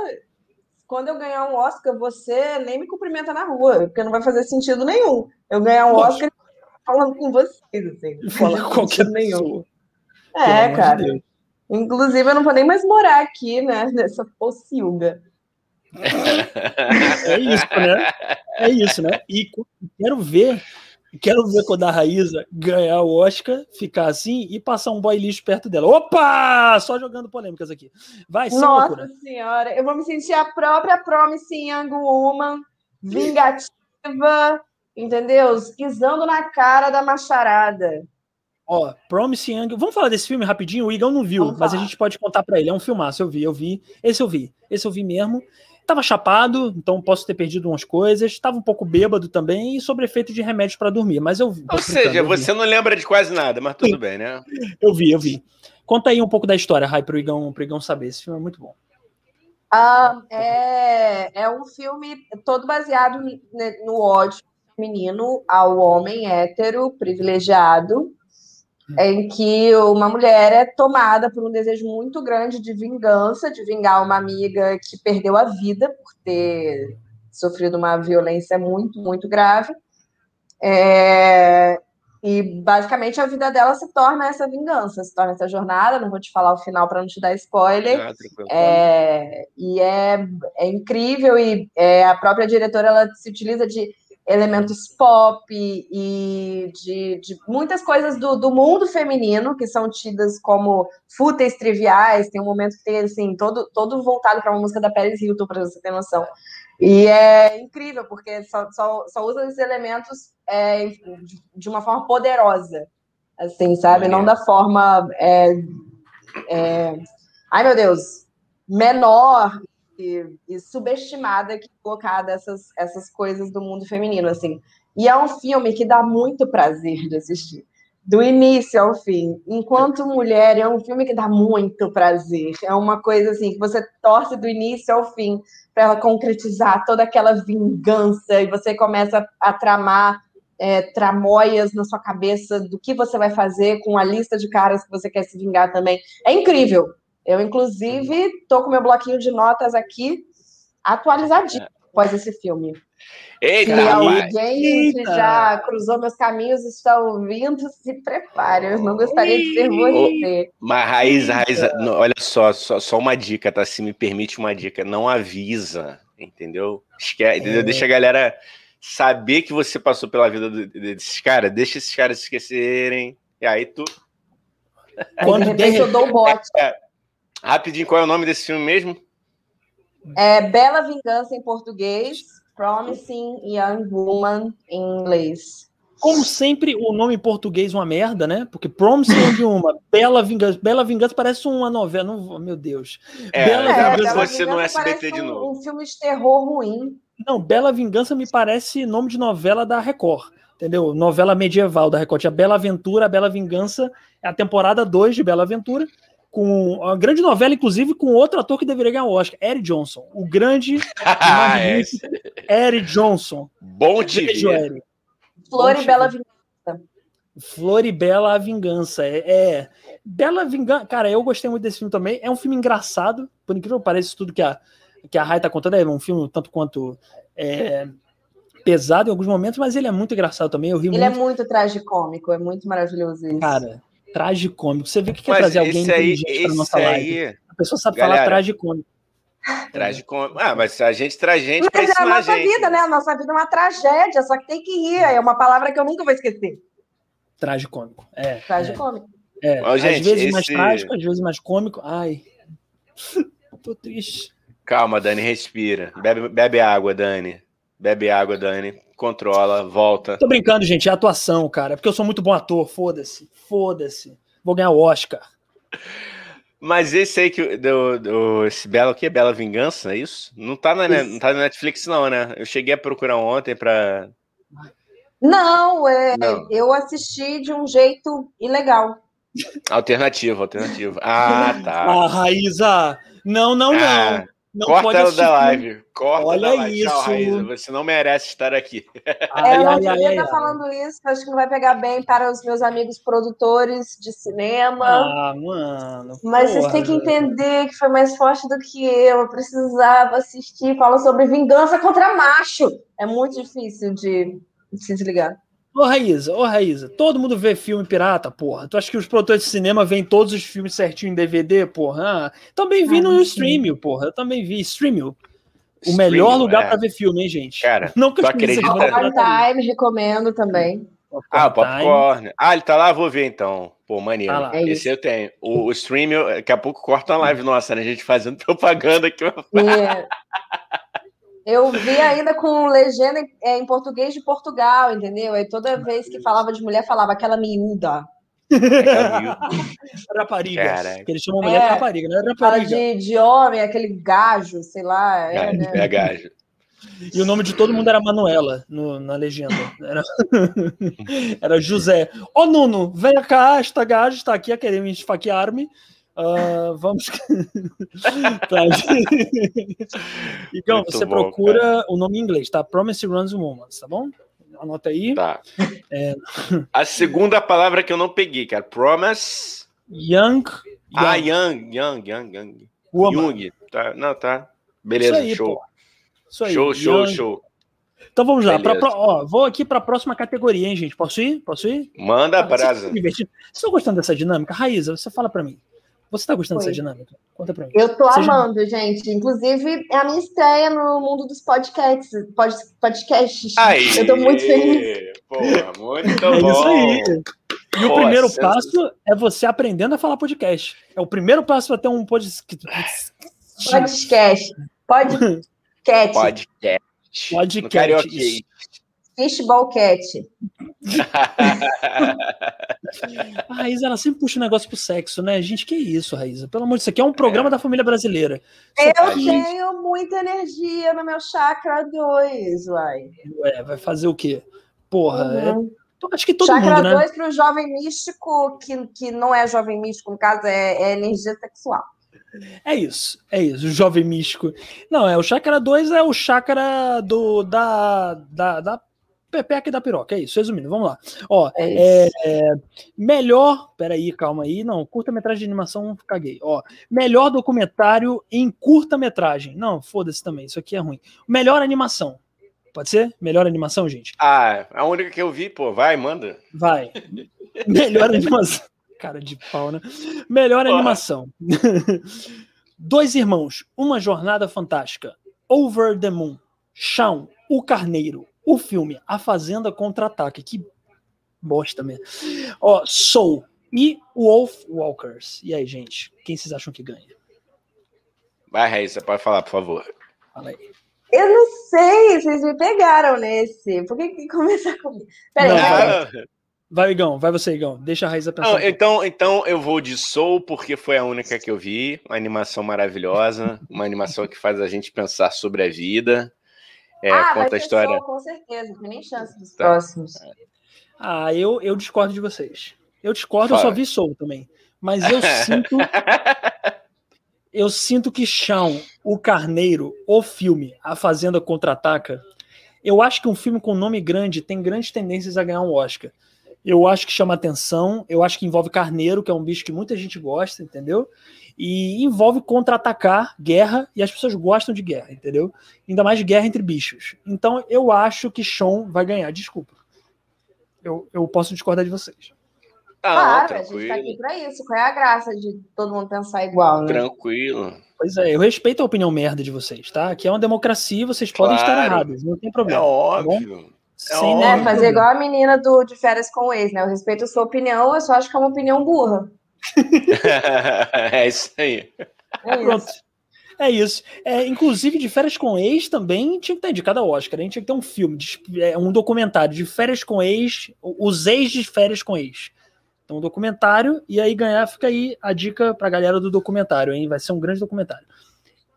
quando eu ganhar um Oscar, você nem me cumprimenta na rua, porque não vai fazer sentido nenhum. Eu ganhar um Poxa. Oscar falando com vocês, assim. Falando qualquer nenhum. É, cara. De Inclusive, eu não vou nem mais morar aqui, né? Nessa pocilga. é isso, né? É isso, né? E quero ver, quero ver quando a Raíza ganhar o Oscar, ficar assim e passar um boy lixo perto dela. Opa! Só jogando polêmicas aqui. Vai, sim, Nossa loucura. senhora, eu vou me sentir a própria Promising Young Woman, vingativa, entendeu? Pisando na cara da macharada. Ó, Promising Young. Vamos falar desse filme rapidinho? O Igão não viu, mas a gente pode contar para ele. É um filmaço, eu vi, eu vi. Esse eu vi. Esse eu vi mesmo. Tava chapado, então posso ter perdido umas coisas. Tava um pouco bêbado também e sobre efeito de remédios para dormir, mas eu vi. Ou seja, você não lembra de quase nada, mas tudo bem, né? Eu vi, eu vi. Conta aí um pouco da história, Rai, pro Igão, pro Igão saber. Esse filme é muito bom. Ah, é, é um filme todo baseado no ódio feminino ao homem hétero privilegiado em que uma mulher é tomada por um desejo muito grande de vingança, de vingar uma amiga que perdeu a vida por ter sofrido uma violência muito, muito grave. É, e basicamente a vida dela se torna essa vingança, se torna essa jornada. Não vou te falar o final para não te dar spoiler. Ah, é, e é, é incrível, e é, a própria diretora ela se utiliza de elementos pop e de, de muitas coisas do, do, mundo feminino que são tidas como fúteis, triviais. Tem um momento que tem assim todo, todo voltado para uma música da Paris Hilton para você ter noção. E é incrível porque só, só, só usa esses elementos é, de uma forma poderosa, assim, sabe? Não da forma é, é, ai meu Deus, menor e, subestimada que colocada essas, essas coisas do mundo feminino, assim. E é um filme que dá muito prazer de assistir. Do início ao fim. Enquanto mulher, é um filme que dá muito prazer. É uma coisa assim que você torce do início ao fim para ela concretizar toda aquela vingança e você começa a, a tramar é, tramóias na sua cabeça do que você vai fazer com a lista de caras que você quer se vingar também. É incrível. Eu, inclusive, tô com meu bloquinho de notas aqui atualizadinho é. após esse filme. Eita, se alguém que já cruzou meus caminhos está ouvindo, se prepare. Eu não gostaria de ser você. Mas, Raiz, Raiz, olha só, só, só, uma dica, tá? Se me permite uma dica, não avisa, entendeu? Esquece, é. Deixa a galera saber que você passou pela vida desses caras, deixa esses caras esquecerem. E aí tu. Quando de repente eu dou o bote. É, Rapidinho, qual é o nome desse filme mesmo? É Bela Vingança em português, Promising Young Woman em inglês. Como sempre, o nome em português uma merda, né? Porque Promising de uma, Bela Vingança. Bela Vingança parece uma novela, não, meu Deus. É, Bela é, Vingança você no SBT de novo. Um, um filme de terror ruim. Não, Bela Vingança me parece nome de novela da Record. Entendeu? Novela medieval da Record. Tinha Bela Aventura, Bela Vingança, é a temporada 2 de Bela Aventura com uma grande novela, inclusive, com outro ator que deveria ganhar o Oscar, Eric Johnson. O grande ah, é. Eric Johnson. Bom dia. Flor e Bela Vingança. Flor e Bela a Vingança. É, é, Bela Vingança. Cara, eu gostei muito desse filme também. É um filme engraçado, por incrível que pareça, tudo que a, que a Rai tá contando é um filme tanto quanto é, pesado em alguns momentos, mas ele é muito engraçado também. Eu ri ele muito. é muito tragicômico, é muito maravilhoso isso. Cara, tragicômico. Você vê que quer Mas trazer alguém inteligente para nossa live. Aí, a pessoa sabe galera, falar tragicômico. Tragicômico. Ah, mas a gente traz gente para ensinar é a nossa gente. vida, né? A nossa vida é uma tragédia, só que tem que rir. É uma palavra que eu nunca vou esquecer. Tragicômico. É. Tragicômico. É. é. Às gente, vezes esse... mais trágico, às vezes mais cômico. Ai. Tô triste. Calma, Dani, respira. Bebe, bebe água, Dani. Bebe água, Dani controla, volta. Tô brincando, gente, é atuação, cara. É porque eu sou muito bom ator, foda-se. Foda-se. Vou ganhar o Oscar. Mas esse aí que do, do esse Bela o que Bela Vingança, é isso? Não tá na não tá na Netflix não, né? Eu cheguei a procurar ontem para Não, é, não. eu assisti de um jeito ilegal. Alternativo, alternativo. Ah, tá. Ah, Raíza. Não, não, ah. não. Não Corta ela da live. Corta Olha da live. isso. Tchau, Raíza. Você não merece estar aqui. Ai, é, eu não devia estar falando isso. Acho que não vai pegar bem para os meus amigos produtores de cinema. Ah, mano. Mas porra, vocês têm que entender que foi mais forte do que eu. Eu precisava assistir. Fala sobre vingança contra macho. É muito difícil de se desligar. Ô, Raíza, ô, Raíza, todo mundo vê filme pirata, porra. Tu acha que os produtores de cinema veem todos os filmes certinho em DVD, porra? Ah, também vi ah, no streaming, porra. Eu também vi streaming. O melhor lugar é. para ver filme, hein, gente? Cara, não que eu acredita? Popcorn Time, recomendo também. Popcorn ah, Popcorn. Ah, ele tá lá, vou ver então. Pô, maneiro. Tá é Esse eu tenho. O, o streaming, daqui a pouco corta a live nossa, né? A gente fazendo propaganda aqui. É. Eu vi ainda com legenda em, é, em português de Portugal, entendeu? Aí toda vez que falava de mulher, falava aquela miúda. rapariga. Caraca. Eles chamam mulher é, rapariga, não é rapariga. De, de homem, aquele gajo, sei lá. É, né? é gajo. E o nome de todo mundo era Manuela no, na legenda. Era, era José. Ô Nuno, vem cá, esta gaja está aqui a querer me esfaquear-me. Uh, vamos. tá. então, Muito você bom, procura cara. o nome em inglês, tá? Promise Runs Woman, tá bom? Anota aí. Tá. É... A segunda palavra que eu não peguei, cara. Promise. Young. Ah, young, young, young, young. Woman. Young. Tá. Não, tá. Beleza, aí, show. Pô. Isso aí. Show, show, young. show. Então vamos lá. Pra, pra, ó, vou aqui para a próxima categoria, hein, gente? Posso ir? Posso ir? Manda, ah, brasa. Vocês estão gostando dessa dinâmica? Raíza, você fala para mim. Você está gostando Foi. dessa dinâmica? Conta pra mim. Eu tô Seja... amando, gente. Inclusive, é a minha estreia no mundo dos podcasts. Pod, podcasts. Aí, eu tô muito feliz. Porra, muito é bom. Isso aí. E o primeiro passo é você aprendendo a falar podcast. É o primeiro passo para ter um podcast. Podcast. Podcast. Podcast. Podcast. Fishball Cat. a Raíza, ela sempre puxa um negócio pro sexo, né? Gente, que isso, Raíza? Pelo amor de Deus, isso aqui é um programa é. da família brasileira. Eu tenho muita energia no meu chakra 2, uai. Ué, vai fazer o quê? Porra, é uhum. é... acho que todo chakra mundo, né? Chakra 2 para o jovem místico, que, que não é jovem místico, no caso, é, é energia sexual. É isso, é isso, o jovem místico. Não, é o chakra 2 é o chakra do, da, da, da Pepeca da piroca, é isso, resumindo, vamos lá. Ó, é, é melhor. Peraí, calma aí. Não, curta-metragem de animação, caguei. Ó, melhor documentário em curta-metragem. Não, foda-se também, isso aqui é ruim. Melhor animação. Pode ser? Melhor animação, gente? Ah, a única que eu vi, pô, vai, manda. Vai. Melhor animação. Cara de pau, né? Melhor Porra. animação. Dois irmãos, uma jornada fantástica. Over the Moon. Chão, o Carneiro o filme A Fazenda Contra-Ataque, que bosta mesmo. Ó, Soul e Wolf Walkers. E aí, gente, quem vocês acham que ganha? Vai, Raíssa, pode falar, por favor. Fala aí. Eu não sei, vocês me pegaram nesse. Por que, que começar comigo? Peraí, vai. vai, Igão, vai você, Igão. Deixa a Raíza pensar. Não, então, então eu vou de Soul, porque foi a única que eu vi. Uma animação maravilhosa, uma animação que faz a gente pensar sobre a vida. É, ah, conta a história. Soul, com certeza, não tem nem chance dos tá. próximos. Ah, eu, eu discordo de vocês. Eu discordo, Fala. eu só vi Soul também. Mas eu sinto. eu sinto que Chão, o Carneiro, o filme, A Fazenda Contra-Ataca, eu acho que um filme com nome grande tem grandes tendências a ganhar um Oscar. Eu acho que chama atenção, eu acho que envolve carneiro, que é um bicho que muita gente gosta, entendeu? E envolve contra-atacar, guerra, e as pessoas gostam de guerra, entendeu? Ainda mais guerra entre bichos. Então eu acho que Sean vai ganhar, desculpa. Eu, eu posso discordar de vocês. Ah, claro, a gente tá aqui pra isso. Qual é a graça de todo mundo pensar igual, né? Tranquilo. Pois é, eu respeito a opinião merda de vocês, tá? Aqui é uma democracia, vocês claro. podem estar errados, não tem problema. É óbvio. Tá é Sim, né? óbvio. né? Fazer igual a menina do de férias com o ex, né? Eu respeito a sua opinião, eu só acho que é uma opinião burra. é isso aí. É Pronto. Isso. É isso. É, inclusive, de férias com ex também tinha que estar indicado ao Oscar. A gente tinha que ter um filme, de, é, um documentário de férias com ex, os ex de férias com ex. Então, um documentário, e aí ganhar, fica aí a dica pra galera do documentário, hein? Vai ser um grande documentário.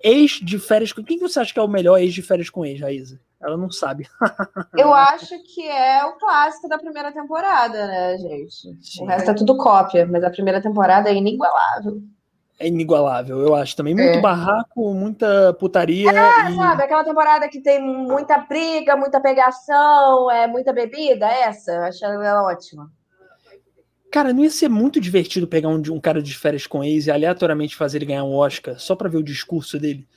Ex de férias com. Quem você acha que é o melhor ex de férias com ex, Raíza? Ela não sabe. Eu acho que é o clássico da primeira temporada, né, gente? Sim. O resto é tudo cópia, mas a primeira temporada é inigualável. É inigualável, eu acho também. Muito é. barraco, muita putaria. É, e... sabe? Aquela temporada que tem muita briga, muita pegação, é muita bebida, essa. Eu acho ela ótima. Cara, não ia ser muito divertido pegar um, um cara de férias com ex e aleatoriamente fazer ele ganhar um Oscar só pra ver o discurso dele?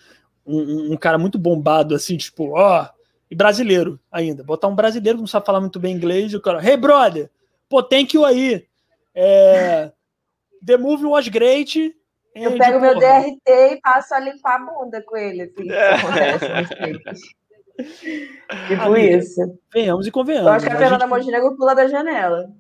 Um, um, um cara muito bombado, assim, tipo, ó, e brasileiro ainda. Botar um brasileiro que não sabe falar muito bem inglês e o cara, hey brother, pô, thank you aí. É, the movie was great. Eu pego meu DRT e passo a limpar a bunda com ele, assim. tipo Amiga, isso. Venhamos e convenhamos. Eu acho que a Fernanda gente... Montenegro pula da janela.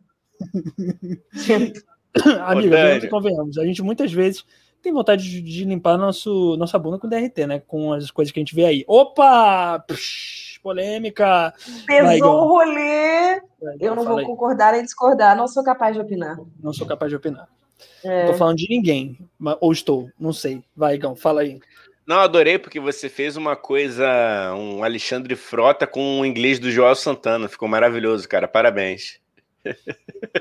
Amiga, venhamos e convenhamos. A gente muitas vezes tem vontade de, de, limpar nosso, nossa bunda com DRT, né? Com as coisas que a gente vê aí. Opa! Psh, polêmica! Pesou o rolê! Eu não vou aí. concordar nem discordar, não sou capaz de opinar. Não sou capaz de opinar. É. Não tô falando de ninguém, ou estou, não sei. Vai, Igão, fala aí. Não, adorei porque você fez uma coisa, um Alexandre Frota com o inglês do Joel Santana. Ficou maravilhoso, cara. Parabéns.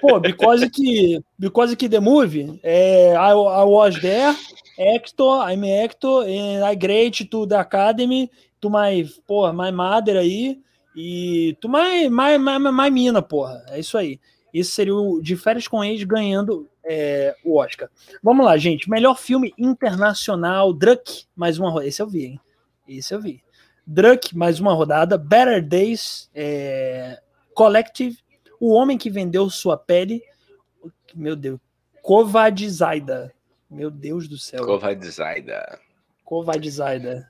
Pô, because que, because que the movie, é, I, I was there, actor, I'm actor, and I great to the academy, to my, porra, my mother aí, e to my, my, my, my mina, porra. É isso aí. Isso seria o de férias com ex ganhando é, o Oscar. Vamos lá, gente. Melhor filme internacional, Druck, mais uma rodada. Esse eu vi, hein? Esse eu vi. Druck, mais uma rodada. Better Days, é, Collective, o homem que vendeu sua pele. Meu Deus. Zaida. Meu Deus do céu. Zaida. Kovad Zaida.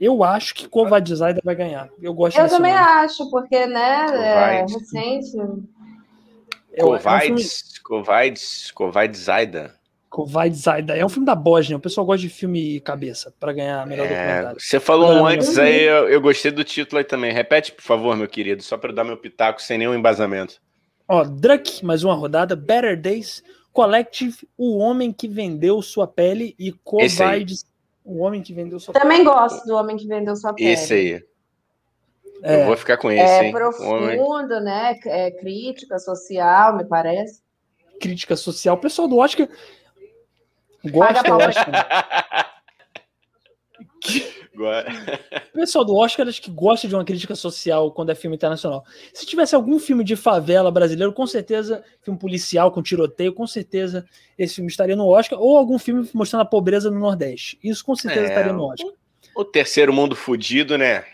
Eu acho que Zaida vai ganhar. Eu gosto Eu também nome. acho, porque, né, é recente. Kovacs, Kovacs, Kovadzida. Kovadzida. É um filme da Bósnia. O pessoal gosta de filme cabeça para ganhar melhor é, documentário. Você falou um antes aí, eu, eu, gostei do título aí também. Repete, por favor, meu querido, só para dar meu pitaco sem nenhum embasamento. Ó, Druck, mais uma rodada. Better Days. Collective, O Homem que Vendeu Sua Pele e Covides, O Homem que Vendeu Sua Também Pele. Também gosto do Homem que Vendeu Sua Pele. Esse aí. É, eu vou ficar com esse. É hein? profundo, né? É crítica social, me parece. Crítica social. O pessoal do Oscar gosta, eu acho. o pessoal do Oscar acho que gosta de uma crítica social quando é filme internacional. Se tivesse algum filme de favela brasileiro, com certeza, filme policial com tiroteio, com certeza esse filme estaria no Oscar, ou algum filme mostrando a pobreza no Nordeste. Isso com certeza é, estaria no Oscar. O terceiro mundo fudido, né?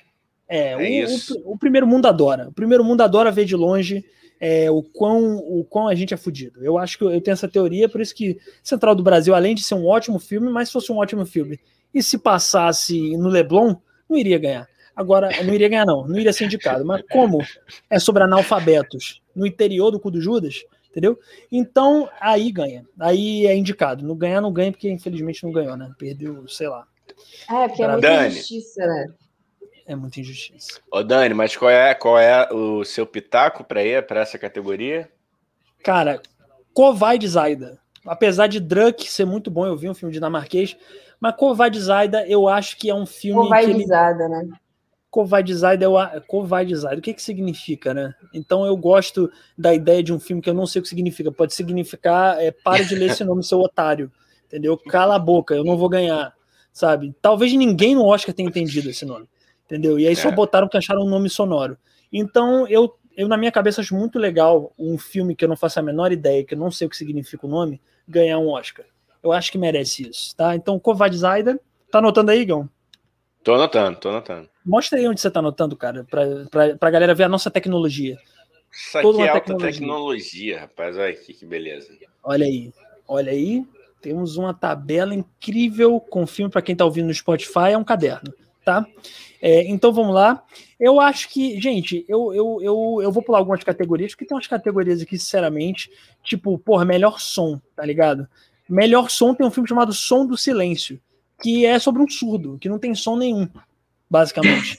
É, é o, o, o, primeiro mundo adora. O primeiro mundo adora ver de longe é, o, quão, o quão a gente é fudido. Eu acho que eu, eu tenho essa teoria, por isso que Central do Brasil, além de ser um ótimo filme, mas se fosse um ótimo filme, e se passasse no Leblon, não iria ganhar. Agora, não iria ganhar, não, não iria ser indicado. Mas como é sobre analfabetos no interior do cu do Judas, entendeu? Então, aí ganha. Aí é indicado. Não ganhar, não ganha, porque infelizmente não ganhou, né? Perdeu, sei lá. É, porque é muita injustiça, né? É muita injustiça. Ô, Dani, mas qual é, qual é o seu pitaco para ir para essa categoria? Cara, Kovai Zaida. Apesar de Druk ser muito bom, eu vi um filme dinamarquês, mas Kovai Zaida eu acho que é um filme. Kovai ele... Zaida, né? Eu... Kovai Zaida, o que que significa, né? Então eu gosto da ideia de um filme que eu não sei o que significa. Pode significar, é, pare de ler esse nome, seu otário. Entendeu? Cala a boca, eu não vou ganhar. Sabe? Talvez ninguém no Oscar tenha entendido esse nome. Entendeu? E aí só é. botaram que acharam um nome sonoro. Então eu eu, na minha cabeça, acho muito legal um filme que eu não faço a menor ideia, que eu não sei o que significa o nome, ganhar um Oscar. Eu acho que merece isso, tá? Então, Kovad Zaida, tá anotando aí, Gão? Tô anotando, tô anotando. Mostra aí onde você tá anotando, cara, pra, pra, pra galera ver a nossa tecnologia. Isso aqui Toda é alta tecnologia. tecnologia, rapaz. Olha aqui que beleza. Olha aí, olha aí. Temos uma tabela incrível com filme para quem tá ouvindo no Spotify, é um caderno, tá? É, então vamos lá. Eu acho que, gente, eu, eu, eu, eu vou pular algumas categorias, porque tem umas categorias aqui, sinceramente, tipo, porra, melhor som, tá ligado? Melhor som tem um filme chamado Som do Silêncio, que é sobre um surdo, que não tem som nenhum, basicamente.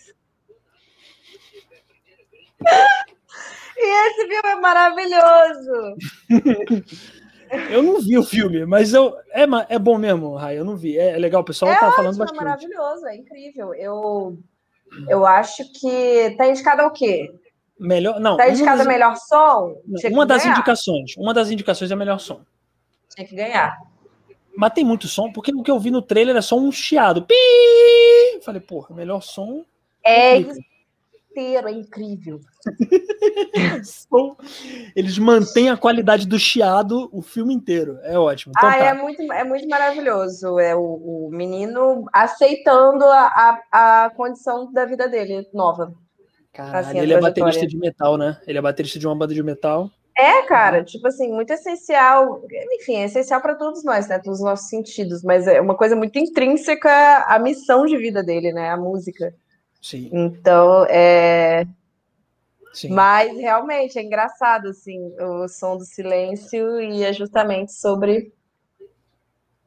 e esse filme é maravilhoso! Eu não vi o filme, mas eu é, é bom mesmo, Rai. Eu não vi. É, é legal, o pessoal é tá ótimo, falando bastante. É maravilhoso, é incrível. Eu eu acho que tá indicado ao quê? Melhor, não. Tá indicado das, melhor som? Não, uma das ganhar. indicações. Uma das indicações é melhor som. Tinha que ganhar. Mas tem muito som, porque o que eu vi no trailer é só um chiado. Pi! Falei, porra, melhor som. É inteiro, é incrível. Eles mantêm a qualidade do chiado o filme inteiro. É ótimo. Então, ah, tá. é, muito, é muito maravilhoso. É o, o menino aceitando a, a, a, condição da vida dele nova. Caralho, assim, ele é baterista de metal, né? Ele é baterista de uma banda de metal. É, cara, tipo assim, muito essencial. Enfim, é essencial para todos nós, né? Todos os nossos sentidos, mas é uma coisa muito intrínseca à missão de vida dele, né? A música. Sim. Então, é, Sim. Mas realmente é engraçado assim o som do silêncio e é justamente sobre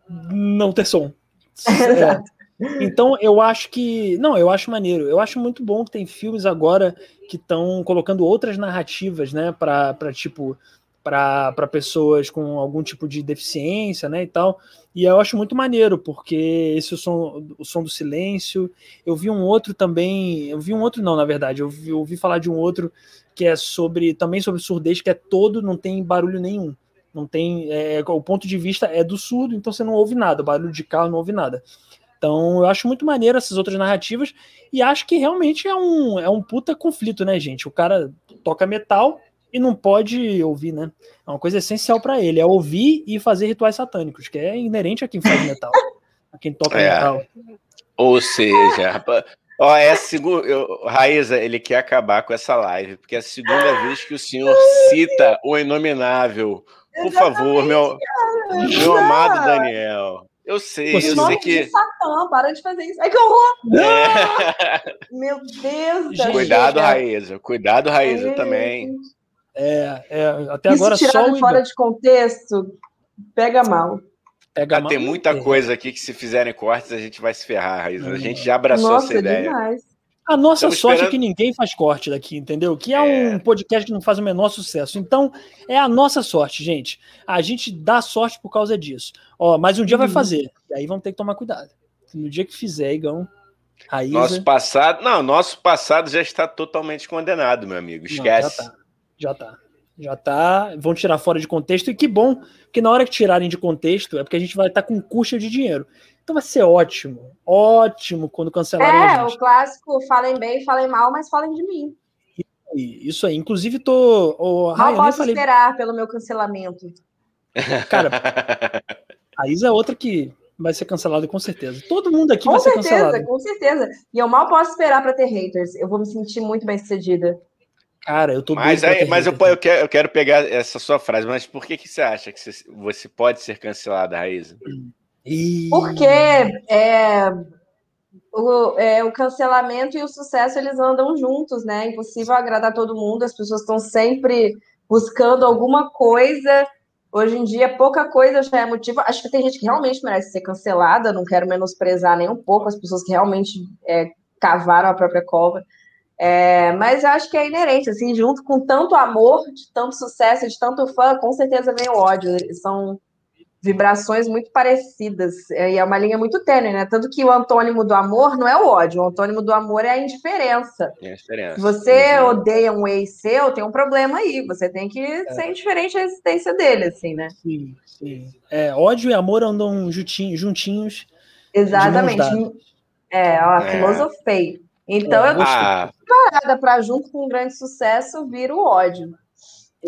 não ter som. Exato. É. Então eu acho que não, eu acho maneiro. Eu acho muito bom que tem filmes agora que estão colocando outras narrativas, né, para tipo para pessoas com algum tipo de deficiência, né, e tal. E eu acho muito maneiro, porque esse é o som, o som do silêncio. Eu vi um outro também, eu vi um outro não, na verdade, eu, vi, eu ouvi falar de um outro que é sobre também sobre surdez, que é todo, não tem barulho nenhum. Não tem, é, o ponto de vista é do surdo, então você não ouve nada, barulho de carro não ouve nada. Então, eu acho muito maneiro essas outras narrativas e acho que realmente é um, é um puta conflito, né, gente? O cara toca metal, e não pode ouvir, né? É uma coisa essencial para ele, é ouvir e fazer rituais satânicos, que é inerente a quem faz metal, a quem toca é. metal. Ou seja, ó, é a segunda. Raíza, ele quer acabar com essa live, porque é a segunda vez que o senhor cita o inominável. Por favor, meu, meu amado Daniel. Eu sei, Você eu sei que. Satã, para de fazer isso. Ai, que horror! É. Meu Deus, Cuidado, Raíza. Cuidado, Raíza, também. É, é, até agora Isso só o fora de contexto pega mal. Pega mal. Tem muita coisa aqui que se fizerem cortes a gente vai se ferrar, Raíssa. A gente já abraçou Nossa, essa ideia. Demais. A nossa Estamos sorte esperando... é que ninguém faz corte daqui, entendeu? Que é, é, um podcast que não faz o menor sucesso. Então, é a nossa sorte, gente. A gente dá sorte por causa disso. Ó, mas um dia vai uhum. fazer. E aí vamos ter que tomar cuidado. No dia que fizer, Igão. Raíza... Nosso passado. Não, nosso passado já está totalmente condenado, meu amigo. Esquece. Não, já tá. Já tá. Vão tirar fora de contexto. E que bom, porque na hora que tirarem de contexto é porque a gente vai estar tá com custo de dinheiro. Então vai ser ótimo. Ótimo quando cancelarem é, o clássico, falem bem, falem mal, mas falem de mim. Isso aí. Inclusive, tô. Oh, Mal posso falei... esperar pelo meu cancelamento. Cara, a Isa é outra que vai ser cancelada com certeza. Todo mundo aqui com vai certeza, ser cancelado. Com certeza. E eu mal posso esperar para ter haters. Eu vou me sentir muito bem sucedida. Cara, eu tô Mas, aí, mas eu, eu, quero, eu quero pegar essa sua frase, mas por que, que você acha que você, pode ser cancelada, Raíza? Porque é, o, é, o cancelamento e o sucesso eles andam juntos, né? É impossível agradar todo mundo, as pessoas estão sempre buscando alguma coisa. Hoje em dia, pouca coisa já é motivo. Acho que tem gente que realmente merece ser cancelada, não quero menosprezar nem um pouco as pessoas que realmente é, cavaram a própria cova. É, mas eu acho que é inerente, assim, junto com tanto amor, de tanto sucesso, de tanto fã, com certeza vem o ódio. São vibrações muito parecidas. E é uma linha muito tênue, né? Tanto que o antônimo do amor não é o ódio, o antônimo do amor é a indiferença. É a indiferença. Se você uhum. odeia um ex seu, tem um problema aí. Você tem que é. ser indiferente à existência dele, assim, né? Sim, sim. É, ódio e amor andam juntinhos. juntinhos Exatamente. É, ó, é. filosofei. Então eu tô ah. parada para junto com um grande sucesso vir o ódio.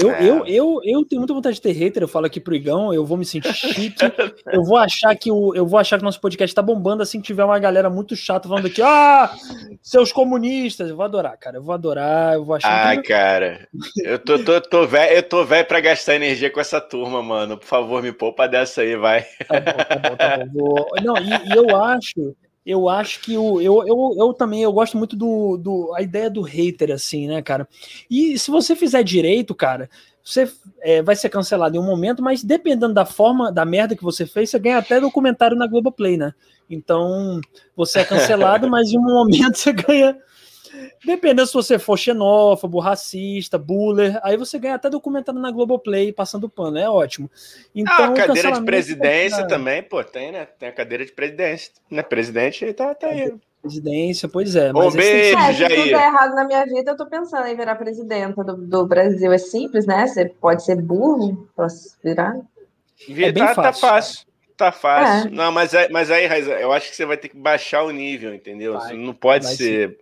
Eu, é. eu, eu, eu tenho muita vontade de ter hater, eu falo aqui pro Igão, eu vou me sentir chique, eu vou achar que o, eu vou achar que nosso podcast tá bombando assim que tiver uma galera muito chata falando aqui, ah, seus comunistas, eu vou adorar, cara, eu vou adorar, eu vou achar. Ai, que... cara, eu tô, tô, tô velho, eu tô velho pra gastar energia com essa turma, mano, por favor, me poupa dessa aí, vai. Tá bom, tá bom, tá bom. Vou... Não, e, e eu acho eu acho que o, eu, eu, eu também eu gosto muito do, do a ideia do hater, assim, né, cara? E se você fizer direito, cara, você é, vai ser cancelado em um momento, mas dependendo da forma, da merda que você fez, você ganha até documentário na Globoplay, né? Então, você é cancelado, mas em um momento você ganha Dependendo se você for xenófobo, racista, buller, aí você ganha até documentário na Globoplay passando pano, é ótimo. Então, ah, a cadeira de presidência é... também, pô, tem, né? Tem a cadeira de presidência, né? Presidente tá, tá aí. Presidência, pois é. Um beijo, é, Se tudo der errado na minha vida, eu tô pensando em virar presidenta do, do Brasil. É simples, né? Você pode ser burro, posso virar. É bem tá, fácil. Tá fácil. Tá fácil. É. Não, mas, é, mas aí, Raiza, eu acho que você vai ter que baixar o nível, entendeu? Vai, não pode ser. Ser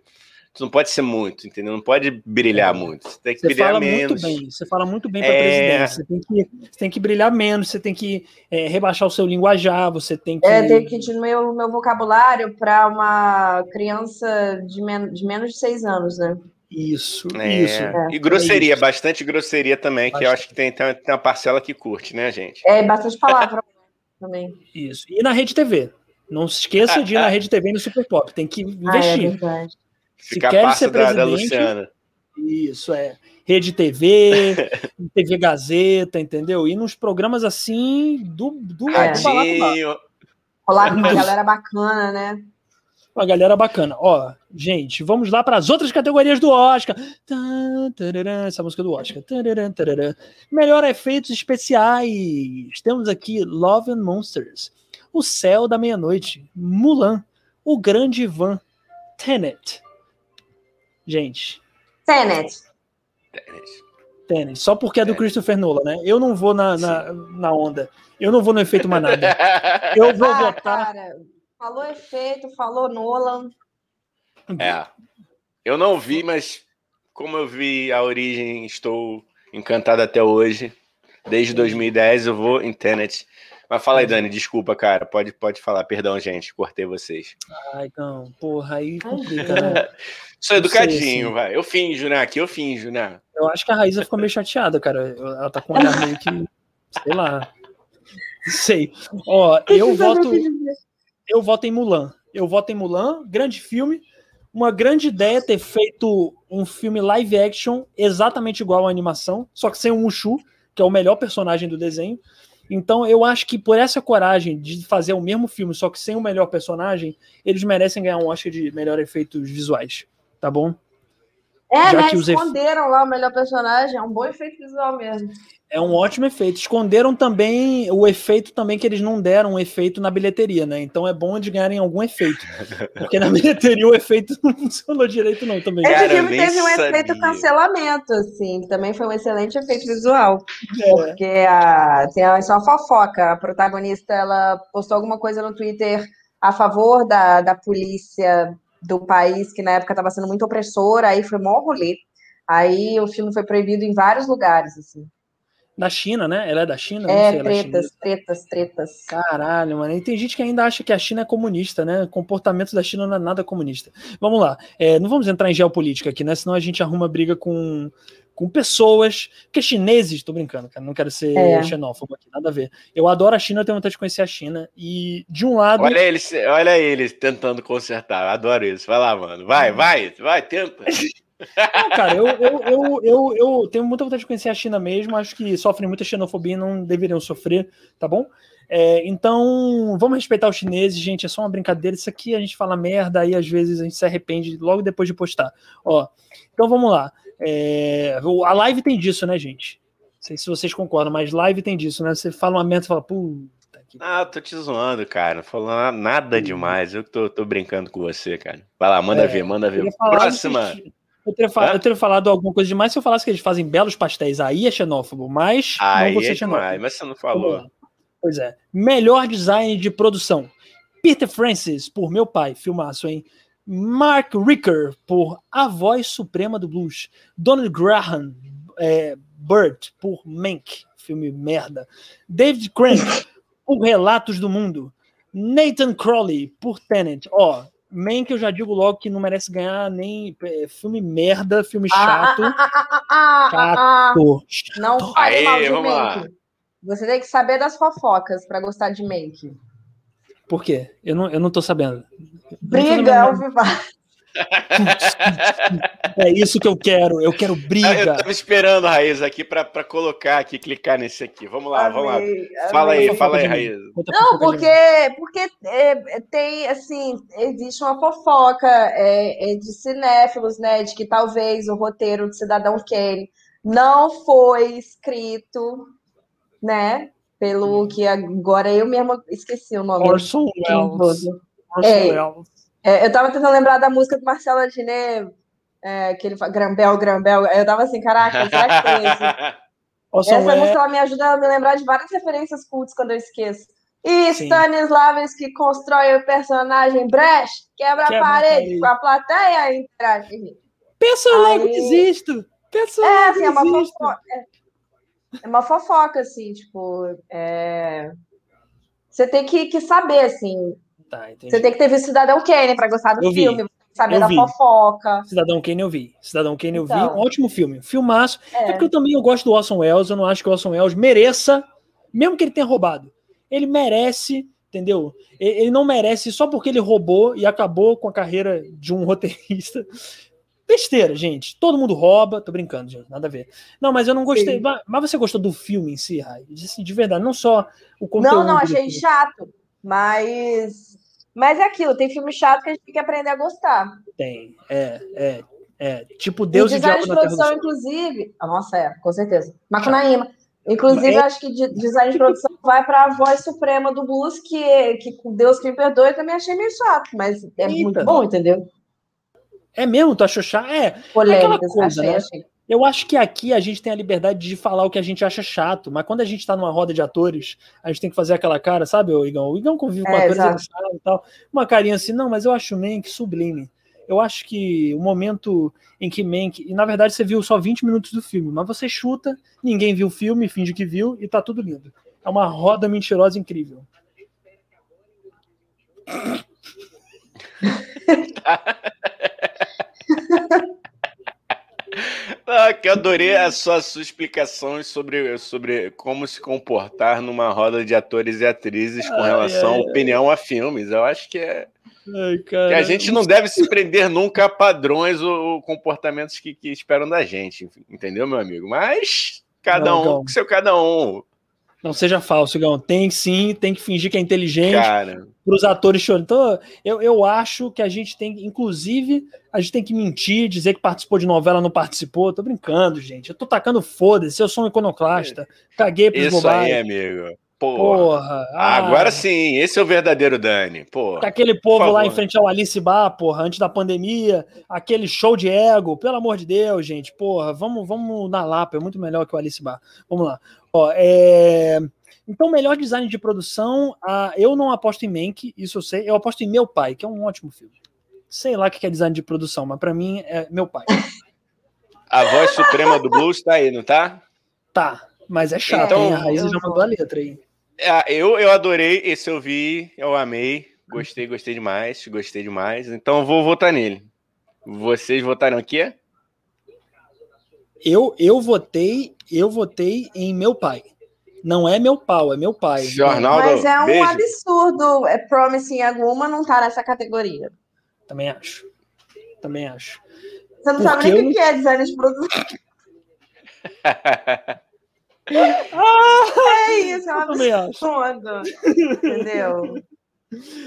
Tu não pode ser muito, entendeu? Não pode brilhar é. muito. Você tem que você brilhar fala menos. Muito bem, você fala muito bem para é... presidente. Você tem, que, você tem que brilhar menos, você tem que é, rebaixar o seu linguajar, você tem que. É, tem que diminuir o meu vocabulário para uma criança de, men de menos de seis anos, né? Isso, é, isso. É, e grosseria, é bastante grosseria também, bastante. que eu acho que tem, tem uma parcela que curte, né, gente? É, bastante palavra também. Isso. E na Rede TV. Não se esqueça de ir na Rede TV e no Super Pop. Tem que investir. Ah, é verdade. Se quer ser presidente, da, Luciana. Isso, é. Rede TV, TV Gazeta, entendeu? E nos programas assim do, do, Radinho. do Falar com uma galera bacana, né? Uma galera bacana. Ó, gente, vamos lá para as outras categorias do Oscar. Essa música do Oscar. Melhor efeitos especiais. Temos aqui Love and Monsters, O Céu da Meia-Noite, Mulan, O Grande Ivan, Tenet, gente. Tenet. Tenet. Só porque é do Christopher Nolan, né? Eu não vou na, na, na onda. Eu não vou no efeito manada. Eu vou ah, votar. Cara, falou efeito, falou Nolan. É. Eu não vi, mas como eu vi a origem, estou encantado até hoje. Desde 2010 eu vou em Tenet. Mas fala aí, Dani, desculpa, cara. Pode, pode falar. Perdão, gente. Cortei vocês. Ai, não. Porra, aí complica, né? Sou educadinho, vai. Eu finjo, né? Aqui eu finjo, né? Eu acho que a Raíza ficou meio chateada, cara. Ela tá com um olhar meio que. Sei lá. Sei. Ó, eu voto. Eu voto em Mulan. Eu voto em Mulan. Grande filme. Uma grande ideia ter feito um filme live action exatamente igual à animação, só que sem o Mushu, que é o melhor personagem do desenho. Então eu acho que por essa coragem de fazer o mesmo filme, só que sem o melhor personagem, eles merecem ganhar um Oscar de melhor efeitos visuais tá bom? É, Já né? Esconderam efe... lá o melhor personagem, é um bom efeito visual mesmo. É um ótimo efeito. Esconderam também o efeito também que eles não deram um efeito na bilheteria, né? Então é bom de ganharem algum efeito. Porque na bilheteria o efeito não funcionou direito, não, também. Esse Cara, filme teve um sabia. efeito cancelamento, assim. Também foi um excelente efeito visual. É. Porque a, tem a, só a fofoca. A protagonista, ela postou alguma coisa no Twitter a favor da, da polícia do país que na época estava sendo muito opressora, aí foi mó rolê. Aí o filme foi proibido em vários lugares, assim. Da China, né? Ela é da China? É, sei, tretas, tretas, tretas. Caralho, mano. E tem gente que ainda acha que a China é comunista, né? O comportamento da China não é nada comunista. Vamos lá. É, não vamos entrar em geopolítica aqui, né? Senão a gente arruma briga com, com pessoas, que chineses, tô brincando, cara, não quero ser é. xenófobo aqui, nada a ver. Eu adoro a China, eu tenho vontade de conhecer a China, e de um lado... Olha eles, olha eles tentando consertar, adoro isso, vai lá, mano, vai, vai, vai, tenta. Não, cara, eu, eu, eu, eu, eu tenho muita vontade de conhecer a China mesmo, acho que sofrem muita xenofobia e não deveriam sofrer, tá bom? É, então, vamos respeitar os chineses, gente. É só uma brincadeira. Isso aqui a gente fala merda, aí às vezes a gente se arrepende logo depois de postar. Ó, então vamos lá. É, a live tem disso, né, gente? Não sei se vocês concordam, mas live tem disso, né? Você fala uma merda e fala, puta que. Ah, tô te zoando, cara. Não falando nada demais. Eu tô, tô brincando com você, cara. Vai lá, manda é, ver, manda ver. Próxima. Eu teria, falado, eu teria, falado alguma coisa demais se eu falasse que eles fazem belos pastéis. Aí é xenófobo, mas aí não vou ser é xenófobo. Demais, mas você não falou. Pois é. Melhor design de produção. Peter Francis, por meu pai, filmaço, hein? Mark Ricker, por A Voz Suprema do Blues. Donald Graham, é, Bird, por Mank, filme merda. David Crank, por Relatos do Mundo. Nathan Crowley, por Tenet. Ó, Mank eu já digo logo que não merece ganhar nem é, filme merda, filme chato. Ah, ah, ah, chato, chato. Não fale mal de Mank. Você tem que saber das fofocas para gostar de Mank. Por quê? Eu não, eu não tô sabendo. Briga ao vivar. É isso que eu quero. Eu quero briga. Eu tava esperando, Raiz, aqui para colocar aqui, clicar nesse aqui. Vamos lá, amei, vamos lá. Amei. Fala aí, fala aí, Raiz. Não, porque, porque é, tem, assim, existe uma fofoca é, é, de cinéfilos, né, de que talvez o roteiro de Cidadão Kane não foi escrito, né, pelo que agora eu mesma esqueci o nome. Orson Welles. Orson é. É, eu tava tentando lembrar da música do Marcelo Adnet, é, que ele fala Grambel, Grambel. Eu tava assim, caraca, será que foi esse? Essa é... música ela me ajuda a me lembrar de várias referências cultas quando eu esqueço. E Stanislavski constrói o personagem Brecht, quebra, quebra a parede, com a plateia interage. Personagem Aí... existo! Personagem é, assim, é uma. É, uma fofoca, assim, tipo. É... Você tem que, que saber, assim, Tá, Você tem que ter visto Cidadão Kane para gostar do eu filme, vi. saber eu da vi. fofoca. Cidadão Kane eu vi. Cidadão Kane eu então. vi. Um ótimo filme. Filmaço. É. é porque eu também eu gosto do Orson Welles. Eu não acho que o Orson Welles mereça, mesmo que ele tenha roubado. Ele merece, entendeu? Ele não merece só porque ele roubou e acabou com a carreira de um roteirista. Besteira, gente. Todo mundo rouba. Tô brincando, gente. Nada a ver. Não, mas eu não gostei. Mas, mas você gostou do filme em si, Rai? De, de verdade, não só o conteúdo. Não, não, achei chato. Mas, mas é aquilo, tem filme chato que a gente tem que aprender a gostar. Tem, é, é, é. Tipo Deus e, e design de produção, inclusive. Ah, nossa, é, com certeza. Macunaíma. Inclusive, é... acho que design de produção vai para a voz suprema do blues, que, que Deus que me perdoe, também achei meio chato, mas é Eita. muito bom, entendeu? É mesmo? Tu achou chato? É. Polêmicas, é coisa, achei, né? achei. Eu acho que aqui a gente tem a liberdade de falar o que a gente acha chato, mas quando a gente tá numa roda de atores, a gente tem que fazer aquela cara, sabe, o Igão? O Igão convive com é, atores e tal. Uma carinha assim, não, mas eu acho Mank sublime. Eu acho que o momento em que Mank. E na verdade você viu só 20 minutos do filme, mas você chuta, ninguém viu o filme, finge que viu e tá tudo lindo. É uma roda mentirosa incrível. Ah, que adorei a sua, sua explicação sobre, sobre como se comportar numa roda de atores e atrizes com relação ai, à opinião a filmes. Eu acho que é. Ai, que a gente não deve se prender nunca a padrões ou, ou comportamentos que, que, esperam da gente, entendeu, meu amigo? Mas cada não, um com seu cada um. Não seja falso, Gão. Tem sim, tem que fingir que é inteligente. Para os atores chorando. Então, eu, eu acho que a gente tem, inclusive, a gente tem que mentir, dizer que participou de novela, não participou. Tô brincando, gente. Eu tô tacando foda-se, eu sou um iconoclasta. Caguei pros Isso aí, amigo. Porra. porra ah, Agora sim, esse é o verdadeiro Dani. Porra. Aquele povo lá em frente ao Alice Bar, porra, antes da pandemia, aquele show de ego, pelo amor de Deus, gente, porra, vamos, vamos na Lapa, é muito melhor que o Alice Bar. Vamos lá. Ó, é... Então, melhor design de produção, uh, eu não aposto em Mank, isso eu sei, eu aposto em Meu Pai, que é um ótimo filme. Sei lá o que é design de produção, mas para mim é Meu Pai. A voz suprema do blues tá aí, não tá? Tá, mas é chato, então, hein? A Raíssa já mandou a letra aí. É, eu, eu adorei, esse eu vi, eu amei, gostei, gostei demais, gostei demais. Então eu vou votar nele. Vocês votaram aqui? Eu, eu votei, eu votei em meu pai. Não é meu pau, é meu pai. Jornal Mas é um beijo. absurdo. É Promising alguma não tá nessa categoria. Também acho. Também acho. Você não Porque sabe nem o eu... que é design de produção. Ah, é isso, é uma absurdo. Entendeu?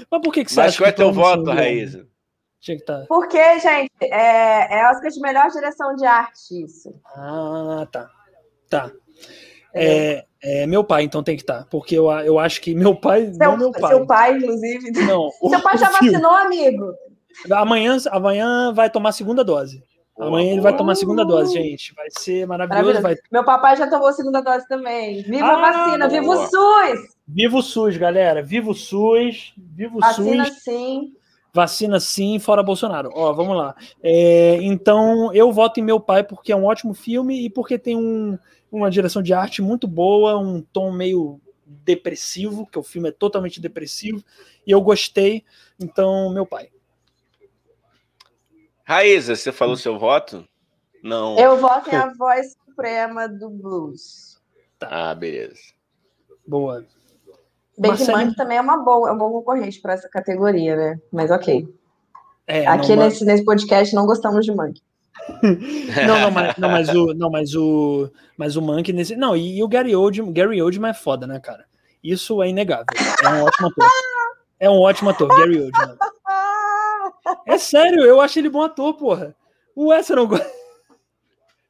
Mas por que, que você Mas acha qual é que teu voto, Raíza? Tinha que tá. Porque, gente, é, é Oscar de melhor direção de arte, isso. Ah, tá. Tá. É, é, meu pai, então tem que estar. Tá, porque eu, eu acho que meu pai. Seu, não meu pai. Seu pai, inclusive. Não. Seu pai já vacinou, amigo? Amanhã, amanhã vai tomar segunda dose. Amanhã ele vai tomar a segunda dose, gente. Vai ser maravilhoso. Vai... Meu papai já tomou a segunda dose também. Viva ah, a vacina, viva o SUS! Viva o SUS, galera. Viva o SUS. Viva o vacina SUS. sim. Vacina sim, fora Bolsonaro. Ó, vamos lá. É, então, eu voto em Meu Pai porque é um ótimo filme e porque tem um, uma direção de arte muito boa, um tom meio depressivo, que o filme é totalmente depressivo, e eu gostei. Então, Meu Pai. Raíza, você falou seu voto? Não. Eu voto em A Voz Suprema do Blues. Tá, ah, beleza. Boa. Bem que Mank também é uma boa, é um bom concorrente para essa categoria, né? Mas ok. É, Aqui não, nesse, mas... nesse podcast não gostamos de Mank. não, não, mas, não, mas o, não, mas o, mas o Mank nesse, não, e, e, o Gary Oldman, Gary Oldman é foda, né, cara? Isso é inegável. É um ótimo ator. É um ótimo ator, Gary Oldman. É sério, eu acho ele bom ator, porra. O Wes não gosta.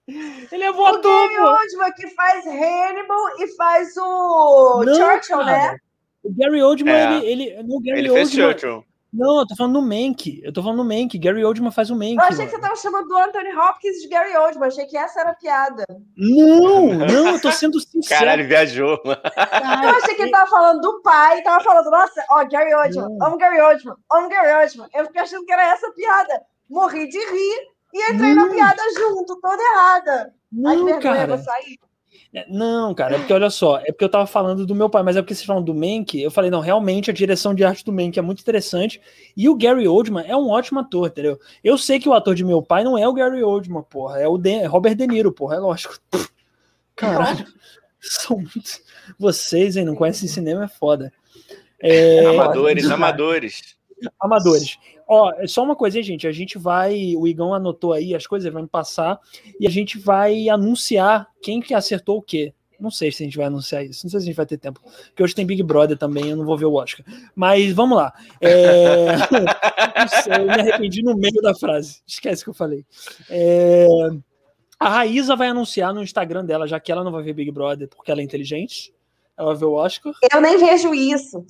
Ele é bom o ator, Gary Oldman que faz Hannibal e faz o não, Churchill, cara. né? O Gary Oldman, é. ele, ele. No Gary ele Oldman, fez Churchill. Não, eu tô falando no Mank. Eu tô falando no Mank. Gary Oldman faz o Mank. Eu achei mano. que você tava chamando do Anthony Hopkins de Gary Oldman. Achei que essa era a piada. Não, não, eu tô sendo sincero. Caralho, viajou. Eu achei que ele tava falando do pai. Tava falando, nossa, ó, Gary Oldman. Amo Gary Oldman. Amo Gary Oldman. Eu fiquei achando que era essa a piada. Morri de rir e entrei não. na piada junto, toda errada. Não, Ai, cara. Sair. É, não, cara, é porque olha só, é porque eu tava falando do meu pai, mas é porque vocês falam do Mank, eu falei, não, realmente a direção de arte do Mank é muito interessante, e o Gary Oldman é um ótimo ator, entendeu? Eu sei que o ator de meu pai não é o Gary Oldman, porra, é o de é Robert De Niro, porra, é lógico. Caralho, são muito... Vocês, hein, não conhecem cinema, é foda. É... Amadores, amadores. Amadores. Ó, é só uma coisa, gente. A gente vai. O Igão anotou aí as coisas, vai me passar. E a gente vai anunciar quem que acertou o quê. Não sei se a gente vai anunciar isso. Não sei se a gente vai ter tempo. Porque hoje tem Big Brother também, eu não vou ver o Oscar. Mas vamos lá. É... sei, eu me arrependi no meio da frase. Esquece que eu falei. É... A Raíza vai anunciar no Instagram dela, já que ela não vai ver Big Brother porque ela é inteligente. Ela vai ver o Oscar. Eu nem vejo isso.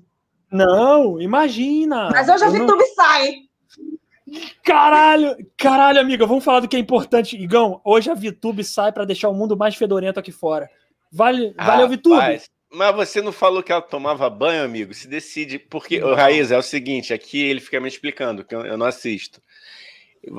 Não, imagina. Mas eu já vi não... tudo sai. Caralho, caralho, amiga, vamos falar do que é importante. Igão, hoje a VTube sai para deixar o mundo mais fedorento aqui fora. Vale, ah, valeu, VTube. Mas você não falou que ela tomava banho, amigo? Se decide. Porque, o Raiz, é o seguinte: aqui ele fica me explicando, que eu não assisto.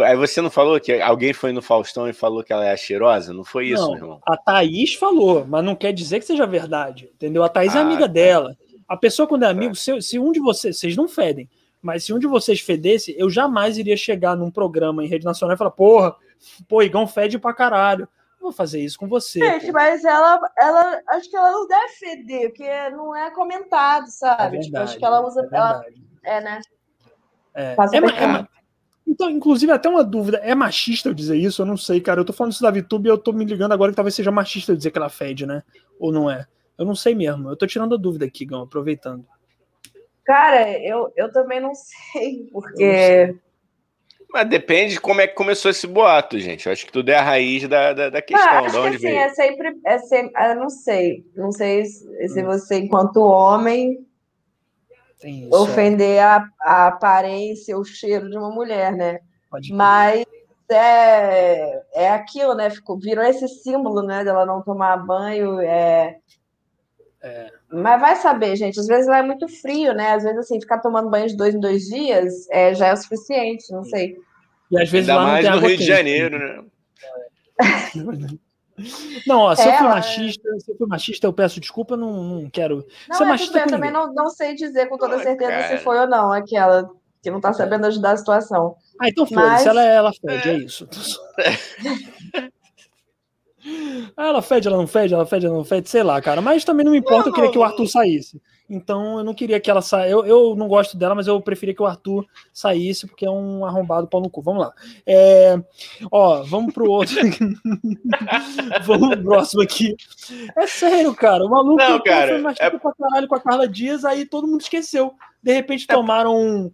Aí você não falou que alguém foi no Faustão e falou que ela é cheirosa? Não foi isso, não, meu irmão? A Thaís falou, mas não quer dizer que seja verdade. Entendeu? A Thaís ah, é amiga tá. dela. A pessoa, quando é amigo, tá. se, se um de vocês, vocês não fedem, mas se um de vocês fedesse, eu jamais iria chegar num programa em rede nacional e falar, porra, pô, Igão fede pra caralho. Eu vou fazer isso com você. Gente, pô. mas ela, ela, acho que ela não deve feder, porque não é comentado, sabe? É verdade, tipo, acho que ela usa. É, ela, é né? É, é, é, então, inclusive, até uma dúvida: é machista eu dizer isso? Eu não sei, cara. Eu tô falando isso da VTube e eu tô me ligando agora que talvez seja machista eu dizer que ela fede, né? Ou não é? Eu não sei mesmo. Eu tô tirando a dúvida aqui, Gão, aproveitando. Cara, eu, eu também não sei, porque. Mas depende de como é que começou esse boato, gente. Eu acho que tudo é a raiz da, da, da questão. Não, acho que, assim, é sempre, é sempre. Eu não sei. Não sei se, se hum. você, enquanto homem, isso, ofender é. a, a aparência, o cheiro de uma mulher, né? Mas é, é aquilo, né? Ficou, virou esse símbolo, né? Dela não tomar banho. É, é. Mas vai saber, gente. Às vezes lá é muito frio, né? Às vezes, assim, ficar tomando banho de dois em dois dias é, já é o suficiente, não sei. E às vezes Ainda lá mais no Rio de Janeiro, né? Não, ó, se é, eu fui machista, se eu fui machista, eu peço desculpa, não, não quero. Não, ser é machista bem, eu também não, não sei dizer com toda certeza cara. se foi ou não aquela que não tá sabendo ajudar a situação. Ah, então foda-se, Mas... ela, ela fede, é isso. Ah, ela fede, ela não fede, ela fede, ela não fede, sei lá, cara. Mas também não me importa, não, eu queria que o Arthur saísse. Então eu não queria que ela saia. Eu, eu não gosto dela, mas eu preferia que o Arthur saísse, porque é um arrombado pau no cu. Vamos lá. É... Ó, vamos pro outro. vamos pro próximo aqui. É sério, cara. O maluco não, cara, foi mais é... pra caralho com a Carla Dias, aí todo mundo esqueceu. De repente é tomaram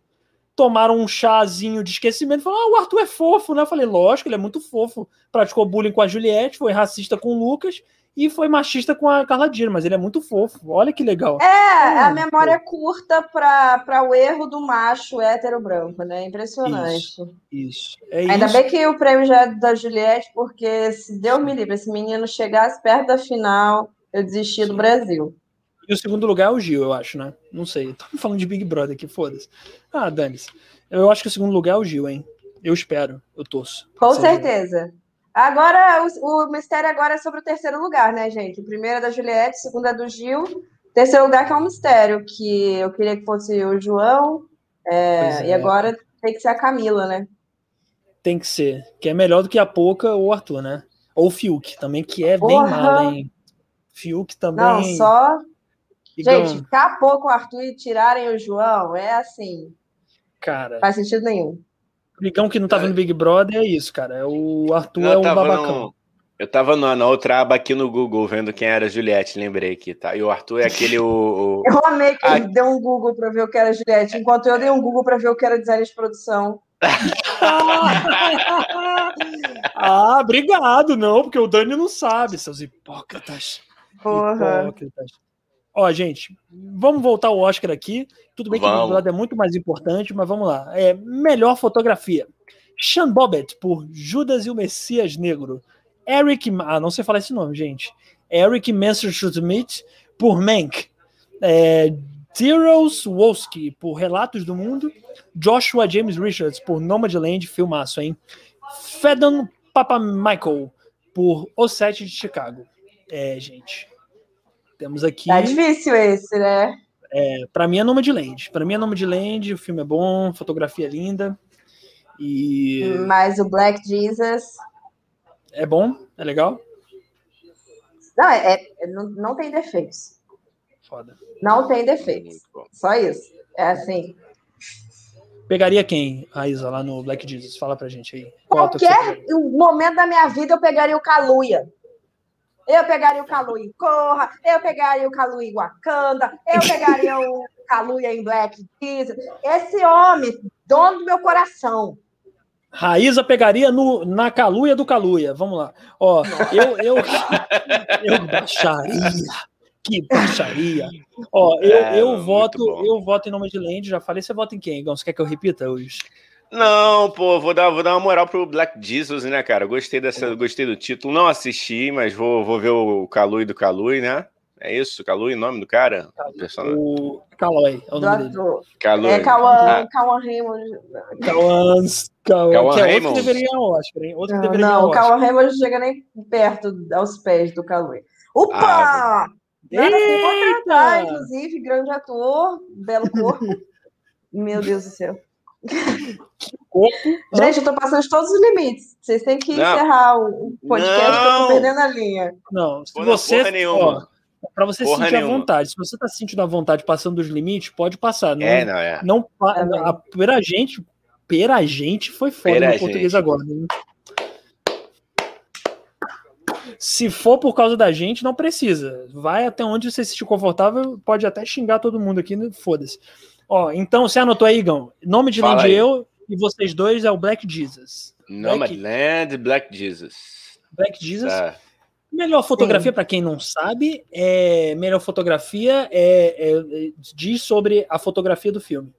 tomaram um chazinho de esquecimento e falaram: ah, o Arthur é fofo, né? Eu falei, lógico, ele é muito fofo. Praticou bullying com a Juliette, foi racista com o Lucas e foi machista com a Carla Dias, mas ele é muito fofo. Olha que legal. É, a memória é curta para o erro do macho hétero branco, né? Impressionante. Isso. isso. É Ainda isso. bem que o prêmio já é da Juliette, porque se Deus me livre, esse menino chegasse perto da final, eu desisti do Brasil. E o segundo lugar é o Gil, eu acho, né? Não sei. Estamos falando de Big Brother aqui, foda-se. Ah, dane-se. Eu acho que o segundo lugar é o Gil, hein? Eu espero, eu torço. Com certeza. Agora, o, o, mistério agora é sobre o terceiro lugar, né, gente? O primeiro é da Juliette, o segundo é do Gil. Terceiro lugar que é um mistério, que eu queria que fosse o João, é, é. e agora tem que ser a Camila, né? Tem que ser, que é melhor do que a Poca ou o Arthur, né? Ou o Fiuk também, que é Porra. bem mal, hein? Fiuk também. Não, só Gente, ficar pouco o Arthur e tirarem o João é assim. Cara. Faz sentido nenhum. O Ligão que não tá vendo Big Brother é isso, cara. É o Arthur não, é um babacão. No... Eu tava na, na, outra aba aqui no Google vendo quem era a Juliette, lembrei aqui, tá? E o Arthur é aquele. O, o... Eu amei que ele deu um Google pra ver o que era a Juliette, enquanto eu dei um Google pra ver o que era design de produção. ah, obrigado, não, porque o Dani não sabe, seus hipócritas. Porra. Hipócritas. Ó, gente, vamos voltar ao Oscar aqui. Tudo bem vamos. que o lado é muito mais importante, mas vamos lá. É, melhor fotografia. Sean Bobbitt, por Judas e o Messias Negro. Eric... Ah, não sei falar esse nome, gente. Eric Messerschmidt, por Mank. É, Tyros Wolski, por Relatos do Mundo. Joshua James Richards, por Nomadland, filmaço, hein? Fedon Papa Michael, por O Sete de Chicago. É, gente. Temos aqui. Tá difícil esse, né? É, para mim é Nomadland. Para mim é Nomadland, o filme é bom, fotografia é linda. E Mas o Black Jesus é bom, é legal. Não, é, é não, não tem defeitos. Foda. Não tem defeitos. Só isso. É assim. Pegaria quem, Raíza, lá no Black Jesus? Fala pra gente aí. Qualquer momento da minha vida eu pegaria o Kaluuya. Eu pegaria o Kalu em Corra, eu pegaria o Kalu em Wakanda, eu pegaria o Kalu em Black Jesus. Esse homem, dono do meu coração. Raíza pegaria no, na caluia do caluia. Vamos lá. Ó, eu, eu, eu baixaria. Que baixaria. Ó, eu, é, eu voto, eu voto em nome de Land. Já falei, você vota em quem, Igão? Você quer que eu repita hoje? Não, pô, vou dar, vou dar uma moral pro Black Jesus, né, cara? Gostei dessa, gostei do título. Não assisti, mas vou, vou ver o Calui do Calui, né? É isso, Calui, nome do cara? O Caloi, é o nome dele. Calui. É Cauã, ah. Cauã Raymond. Cauã que é Raymond. Outro deveria ao Oscar, hein? Outro não, deveria não o Cauã Raymond não chega nem perto aos pés do Calui. Opa! Ah, Nada contratar, inclusive, grande ator, belo corpo. Meu Deus do céu. Corpo. Gente, eu tô passando de todos os limites. Vocês têm que não. encerrar o podcast, não. eu tô perdendo a linha. Não, se você. Para você porra sentir nenhuma. a vontade. Se você tá sentindo a vontade passando dos limites, pode passar. Não, é, não é. Não, é a, pera gente, pera gente foi foda pera no português agora. Né? Se for por causa da gente, não precisa. Vai até onde você se sentir confortável, pode até xingar todo mundo aqui, né? foda-se. Ó, então você anotou aí, Igão. Nome de Land eu e vocês dois é o Black Jesus. Nomadland, Black Jesus. Black Jesus. Tá. Melhor fotografia, para quem não sabe, é melhor fotografia é, é, diz sobre a fotografia do filme.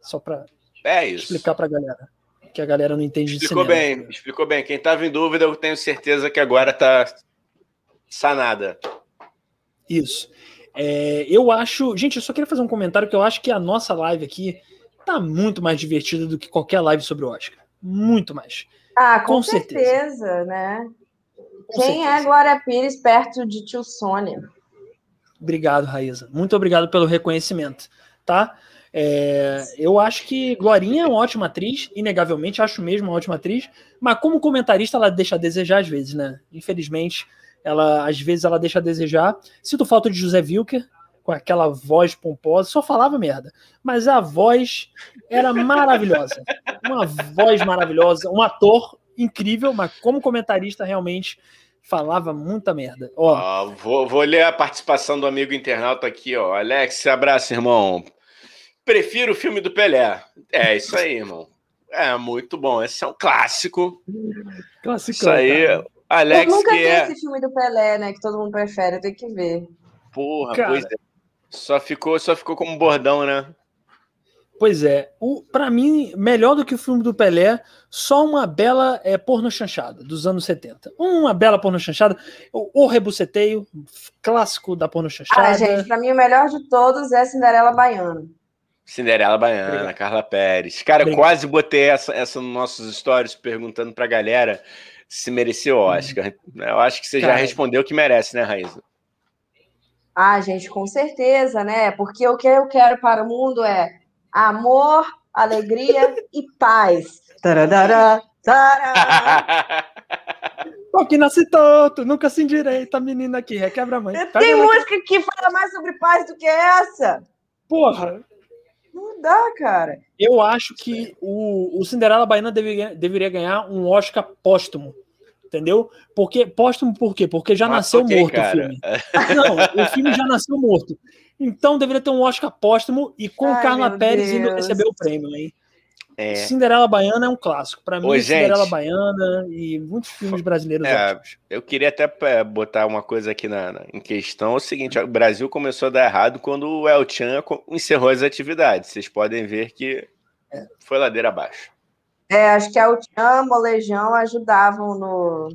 Só para é explicar para a galera, que a galera não entende explicou de cinema. bem, explicou bem. Quem estava em dúvida, eu tenho certeza que agora está sanada. Isso. É, eu acho. Gente, eu só queria fazer um comentário que eu acho que a nossa live aqui tá muito mais divertida do que qualquer live sobre o Oscar. Muito mais. Ah, com, com certeza, certeza, né? Com Quem certeza. é Glória Pires perto de tio Sônia? Obrigado, Raíza. Muito obrigado pelo reconhecimento, tá? É, eu acho que Glorinha é uma ótima atriz, inegavelmente, acho mesmo uma ótima atriz, mas como comentarista ela deixa a desejar às vezes, né? Infelizmente, ela às vezes ela deixa a desejar. Sinto falta de José Wilker, com aquela voz pomposa, só falava merda. Mas a voz era maravilhosa. Uma voz maravilhosa, um ator incrível, mas como comentarista realmente falava muita merda. Ó, vou, vou ler a participação do amigo internauta aqui, ó. Alex, abraço, irmão. Prefiro o filme do Pelé. É isso aí, irmão. É muito bom. Esse é um clássico. Clássico. Isso aí. Cara. Alex, eu nunca que vi é... esse filme do Pelé, né? Que todo mundo prefere, eu tenho que ver. Porra, cara, pois é. Só ficou, só ficou como bordão, né? Pois é. O, pra mim, melhor do que o filme do Pelé, só uma bela é, porno chanchada, dos anos 70. Uma bela porno chanchada. O, o Rebuceteio, clássico da porno chanchada. Ah, gente, pra mim o melhor de todos é Cinderela Baiana. Cinderela Baiana, Obrigado. Carla Pérez. Cara, Obrigado. quase botei essa, essa nos nossos stories perguntando pra galera se merecia o Oscar. Eu acho que você Cara. já respondeu que merece, né, Raíssa? Ah, gente, com certeza, né? Porque o que eu quero para o mundo é amor, alegria e paz. Tararara, tararara. Porque nasce tonto, nunca se endireita, a menina aqui, requebra a mãe. Tem música aqui. que fala mais sobre paz do que essa. Porra. Não dá, cara. Eu acho que o, o Cinderela Baiana deveria, deveria ganhar um Oscar póstumo entendeu? Porque póstumo por quê? Porque já Mas nasceu morto cara. o filme. Não, o filme já nasceu morto. Então deveria ter um Oscar póstumo e com Ai, Carla Pérez Deus. indo receber o prêmio, hein? É. Cinderela Baiana é um clássico. Para mim, Ô, Cinderela Baiana e muitos filmes brasileiros. É, eu queria até é, botar uma coisa aqui na, na, em questão. É o seguinte: o Brasil começou a dar errado quando o El Chan encerrou as atividades. Vocês podem ver que é. foi ladeira abaixo. É, acho que a Utian, Molejão ajudavam no,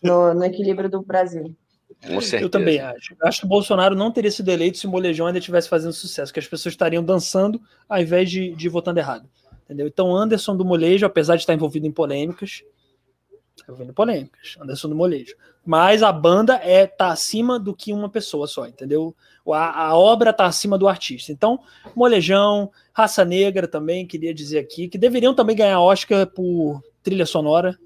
no, no equilíbrio do Brasil. Eu também acho. Acho que o Bolsonaro não teria sido eleito se o Molejão ainda estivesse fazendo sucesso, que as pessoas estariam dançando ao invés de, de votando errado. Entendeu? Então, Anderson do Molejo, apesar de estar envolvido em polêmicas, tá envolvido em polêmicas, Anderson do Molejo. Mas a banda é tá acima do que uma pessoa só, entendeu? A, a obra tá acima do artista. Então, Molejão, Raça Negra também, queria dizer aqui, que deveriam também ganhar Oscar por trilha sonora,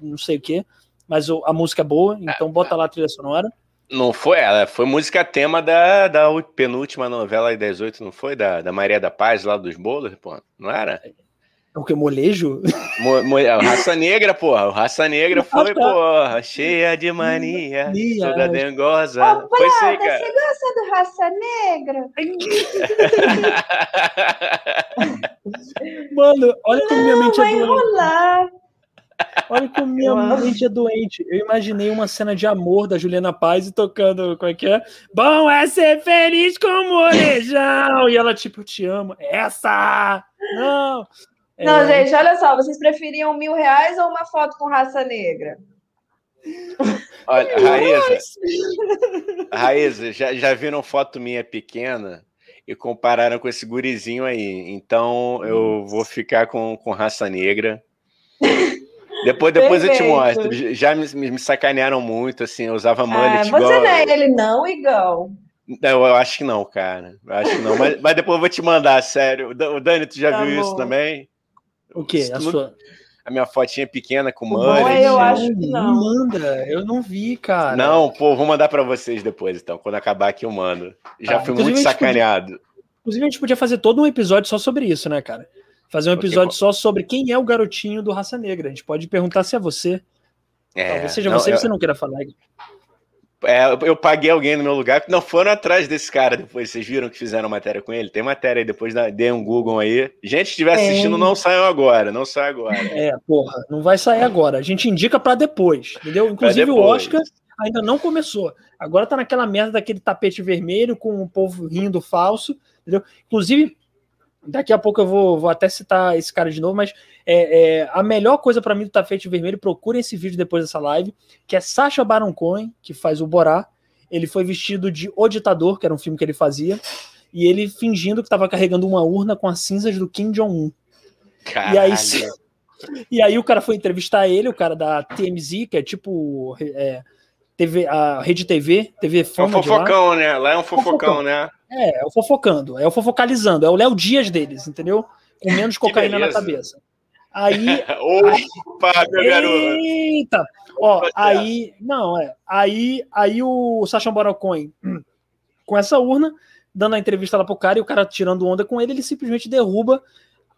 não sei o quê, mas a música é boa, então bota lá a trilha sonora. Não foi ela, foi música tema da, da penúltima novela das oito, não foi? Da, da Maria da Paz, lá dos bolos, pô, não era? O que? Molejo? Mo, mo, raça Negra, porra. Raça Negra foi, porra. Cheia de mania. mania. Toda dengosa. Ô, foi Prada, cara. você gosta do Raça Negra? Mano, olha como minha mente é doente. Rolar. Olha como minha mente é doente. Eu imaginei uma cena de amor da Juliana Paz e tocando, como é que é? Bom é ser feliz com o molejão. E ela, tipo, te amo. Essa! Não! Não, é... gente, olha só, vocês preferiam mil reais ou uma foto com raça negra? Olha, Raíza, Raíza, já, já viram foto minha pequena e compararam com esse gurizinho aí. Então eu vou ficar com, com raça negra. Depois, depois eu te mostro. Já me, me sacanearam muito, assim, eu usava ah, mullet ah, Você igual... não é ele não, Igão? Não, eu acho que não, cara. Eu acho que não. Mas, mas depois eu vou te mandar, sério. O Dani, tu já tá viu bom. isso também? O quê? A sua. A minha fotinha pequena com mullet. eu acho que não. Manda, eu não vi, cara. Não, pô, vou mandar para vocês depois, então. Quando acabar aqui, eu mando. Já ah, fui muito sacaneado. Podia, inclusive, a gente podia fazer todo um episódio só sobre isso, né, cara? Fazer um episódio só sobre quem é o garotinho do Raça Negra. A gente pode perguntar se é você. É, Talvez seja não, você eu... você não queira falar. É, eu paguei alguém no meu lugar, não foram atrás desse cara depois. Vocês viram que fizeram matéria com ele? Tem matéria aí, depois dê um Google aí. Gente, estiver assistindo, não saiam agora, não sai agora. É, porra, não vai sair agora. A gente indica para depois, entendeu? Inclusive depois. o Oscar ainda não começou. Agora tá naquela merda daquele tapete vermelho com o povo rindo falso, entendeu? Inclusive, Daqui a pouco eu vou, vou até citar esse cara de novo, mas é, é a melhor coisa para mim do Tapete Vermelho, procurem esse vídeo depois dessa live, que é Sacha Baron Cohen, que faz o Borá. Ele foi vestido de O Ditador, que era um filme que ele fazia, e ele fingindo que estava carregando uma urna com as cinzas do Kim Jong-un. E aí, e aí o cara foi entrevistar ele, o cara da TMZ, que é tipo é, TV, a Rede TV, TV Fama. É um fofocão, né? Lá é um fofocão, fofocão. né? É, é o fofocando, é o fofocalizando, é o Léo Dias deles, entendeu? Com menos cocaína na cabeça. Aí. Opa, meu garoto! Eita! Ó, aí. Não, é. Aí, aí o Sacha Baron Cohen com essa urna, dando a entrevista lá pro cara e o cara tirando onda com ele, ele simplesmente derruba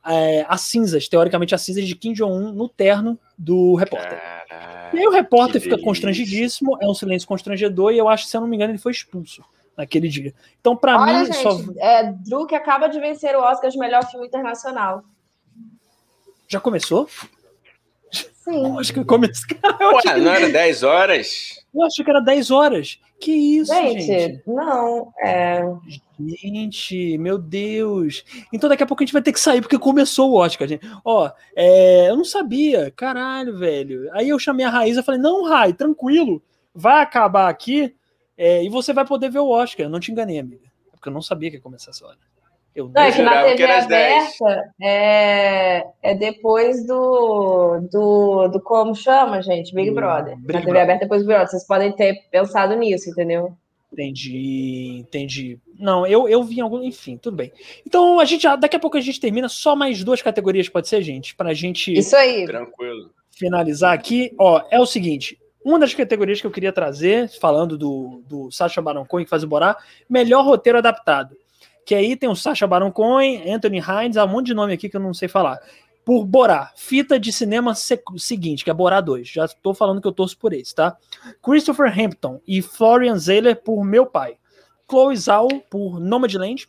é, as cinzas, teoricamente as cinzas de Kim Jong-un no terno do repórter. Caraca, e aí o repórter fica delícia. constrangidíssimo, é um silêncio constrangedor e eu acho, se eu não me engano, ele foi expulso naquele dia. Então, para mim, gente, só... é, Drew que acaba de vencer o Oscar de melhor filme internacional. Já começou? Sim. acho que começou. Ué, não era 10 horas? Eu acho que era 10 horas. Que isso, gente? gente? Não, é. Gente, meu Deus. Então daqui a pouco a gente vai ter que sair, porque começou o Oscar, gente. Ó, é, eu não sabia. Caralho, velho. Aí eu chamei a Raíza e falei: não, Rai, tranquilo. Vai acabar aqui é, e você vai poder ver o Oscar. Eu não te enganei, amiga. É porque eu não sabia que ia começar essa hora. Eu não, é que na TV aberta é, é depois do, do, do. Como chama, gente? Big Brother. Big na TV Brother. aberta depois do Big Brother. Vocês podem ter pensado nisso, entendeu? Entendi, entendi. Não, eu, eu vi algum. Enfim, tudo bem. Então, a gente daqui a pouco a gente termina. Só mais duas categorias, pode ser, gente? Pra gente. Isso aí. Tranquilo. Finalizar aqui. Ó, é o seguinte. Uma das categorias que eu queria trazer, falando do, do Sacha Baron Cohen que faz o Borá, melhor roteiro adaptado que aí tem o Sacha Baron Cohen, Anthony Hines, há um monte de nome aqui que eu não sei falar. Por Borá, fita de cinema seguinte, que é Borá 2. Já estou falando que eu torço por esse, tá? Christopher Hampton e Florian Zeller por Meu Pai. Chloe Zhao por Nomadland.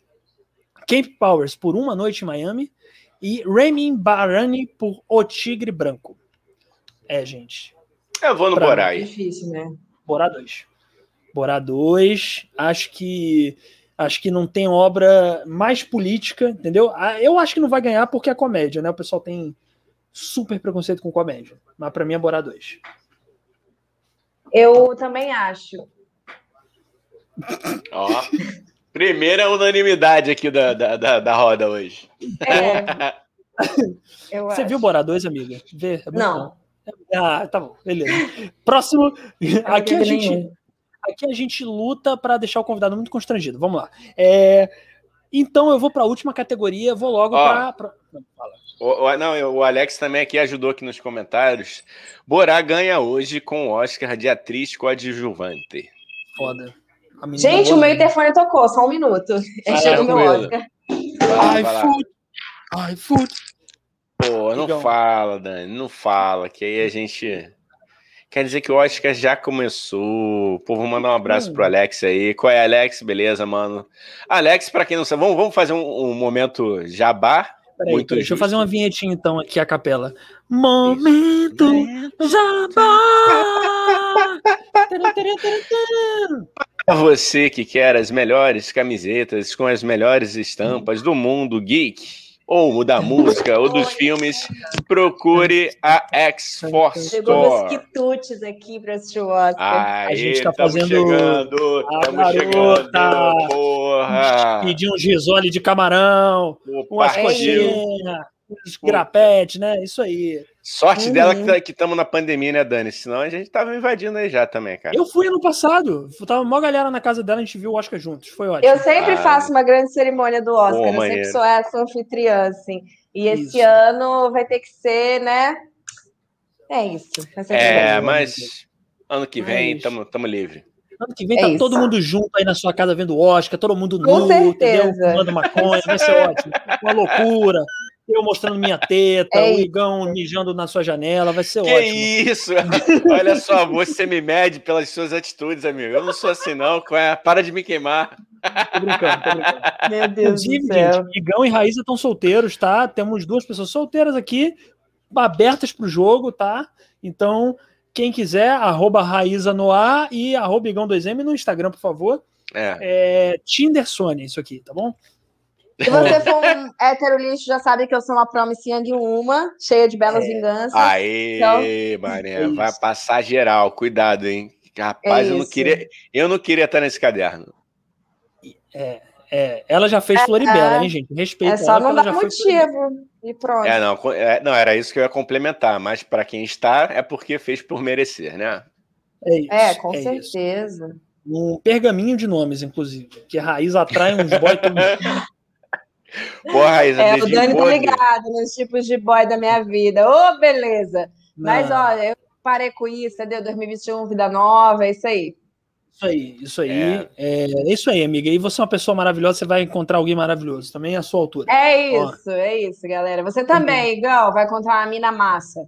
Camp Powers por Uma Noite em Miami. E Ramin Barani por O Tigre Branco. É, gente. Eu vou no pra Borá aí. Difícil, né? Borá 2. Borá 2. Acho que Acho que não tem obra mais política, entendeu? Ah, eu acho que não vai ganhar porque é comédia, né? O pessoal tem super preconceito com comédia. Mas para mim é Borá 2. Eu também acho. Ó, primeira unanimidade aqui da, da, da, da roda hoje. É. Você acho. viu Borá 2, amiga? Vê, é não. Bom. Ah, tá bom, beleza. Próximo. Aqui a gente. Nenhum. Aqui a gente luta para deixar o convidado muito constrangido. Vamos lá. É, então eu vou para a última categoria, vou logo para. Pra... O, não, o Alex também aqui ajudou aqui nos comentários. Borá ganha hoje com o Oscar de atriz coadjuvante. Foda. Gente, o meu interfone tocou, só um minuto. É chega o meu Oscar. Ai, food. Ai, food. Pô, não fala, Dani, não fala, que aí a gente Quer dizer que o Oscar já começou. Pô, vou mandar um abraço hum. pro Alex aí. Qual é, Alex? Beleza, mano? Alex, para quem não sabe, vamos, vamos fazer um, um momento jabá. Peraí, Muito deixa eu fazer uma vinhetinha então aqui a capela. Momento jabá! Para você que quer as melhores camisetas com as melhores estampas do mundo geek ou da música ou dos filmes, procure a X-Force Chegou meus quitutes aqui para assistir o Oscar. Aí, a gente tá fazendo... chegando, estamos chegando, porra! Pedir um risole de camarão, coxinhas, uns grapete, né? Isso aí. Sorte uhum. dela que estamos na pandemia, né, Dani? Senão a gente tava invadindo aí já também, cara. Eu fui ano passado. Tava uma galera na casa dela, a gente viu o Oscar juntos. Foi ótimo. Eu sempre ah, faço uma grande cerimônia do Oscar. Pô, eu sempre sou essa anfitriã, assim. E isso. esse ano vai ter que ser, né? É isso. É, mas ano que vem estamos é livre. Ano que vem é tá isso. todo mundo junto aí na sua casa vendo o Oscar, todo mundo nu, certeza. entendeu? Fumando maconha, vai ser ótimo. Uma loucura eu mostrando minha teta, é o Igão mijando na sua janela, vai ser que ótimo. Que isso? Olha só, você me mede pelas suas atitudes, amigo. Eu não sou assim, não. É? Para de me queimar. Tô brincando, tô brincando. Meu Deus Inclusive, do céu. gente, Igão e Raíssa estão solteiros, tá? Temos duas pessoas solteiras aqui, abertas para o jogo, tá? Então, quem quiser, arroba Raíza no ar e arroba Igão 2M no Instagram, por favor. É. é Tinder Sony, isso aqui, tá bom? Se você for um hétero lixo, já sabe que eu sou uma promessinha de uma, cheia de belas é. vinganças. Aê, então, Maria, é vai passar geral, cuidado, hein? Rapaz, é eu não queria, eu não queria estar nesse caderno. É, é ela já fez é, Floribela, hein, gente? Respeito. É só não dar motivo e pronto. É, não, é, não, era isso que eu ia complementar, mas para quem está é porque fez por merecer, né? É, isso, é com certeza. Isso. Um pergaminho de nomes, inclusive, que a raiz atrai uns boy Porra, Isa, é, o Dani tá ligado nos tipos de boy da minha vida. Ô, oh, beleza. Não. Mas olha, eu parei com isso, entendeu? 2021, vida nova, é isso aí. Isso aí, isso aí. É. é. É, isso aí, amiga. E você é uma pessoa maravilhosa, você vai encontrar alguém maravilhoso, também à sua altura. É isso, Ó. é isso, galera. Você também, uhum. Gal, vai encontrar uma mina massa.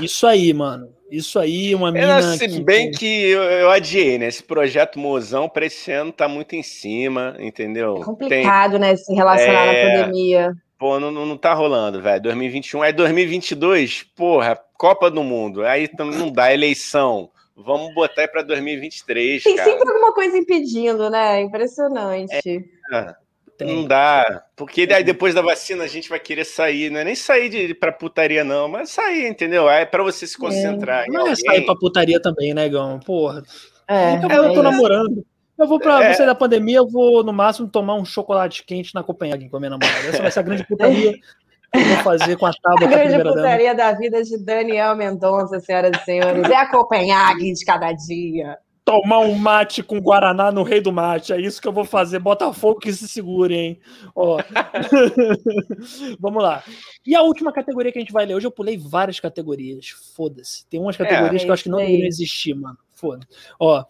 Isso aí, mano. Isso aí, uma mina. É, se que... bem que eu, eu, adiei, né? Esse projeto mozão para esse ano tá muito em cima, entendeu? É complicado, Tem... né? Se relacionar é... na pandemia. Pô, não, não tá rolando, velho. 2021 é 2022, porra, Copa do Mundo. Aí não dá eleição. Vamos botar aí para 2023. Tem cara. sempre alguma coisa impedindo, né? Impressionante. É, não dá. Porque daí depois da vacina a gente vai querer sair, não é nem sair de, pra putaria, não, mas sair, entendeu? É para você se concentrar. É. Não é sair pra putaria também, né, Gão? Porra. É, eu, eu tô é namorando. Eu vou pra é. você da pandemia, eu vou no máximo tomar um chocolate quente na Copenhague com a minha namorada. Essa vai ser a grande putaria que eu vou fazer com a tábua. A grande putaria dama. da vida de Daniel Mendonça, senhoras e senhores. É a Copenhague de cada dia tomar um mate com Guaraná no rei do mate. É isso que eu vou fazer. Botafogo que se segure, hein? Ó. Vamos lá. E a última categoria que a gente vai ler hoje, eu pulei várias categorias. Foda-se. Tem umas categorias é, que eu acho que não deveriam existir, mano. Foda. Ó,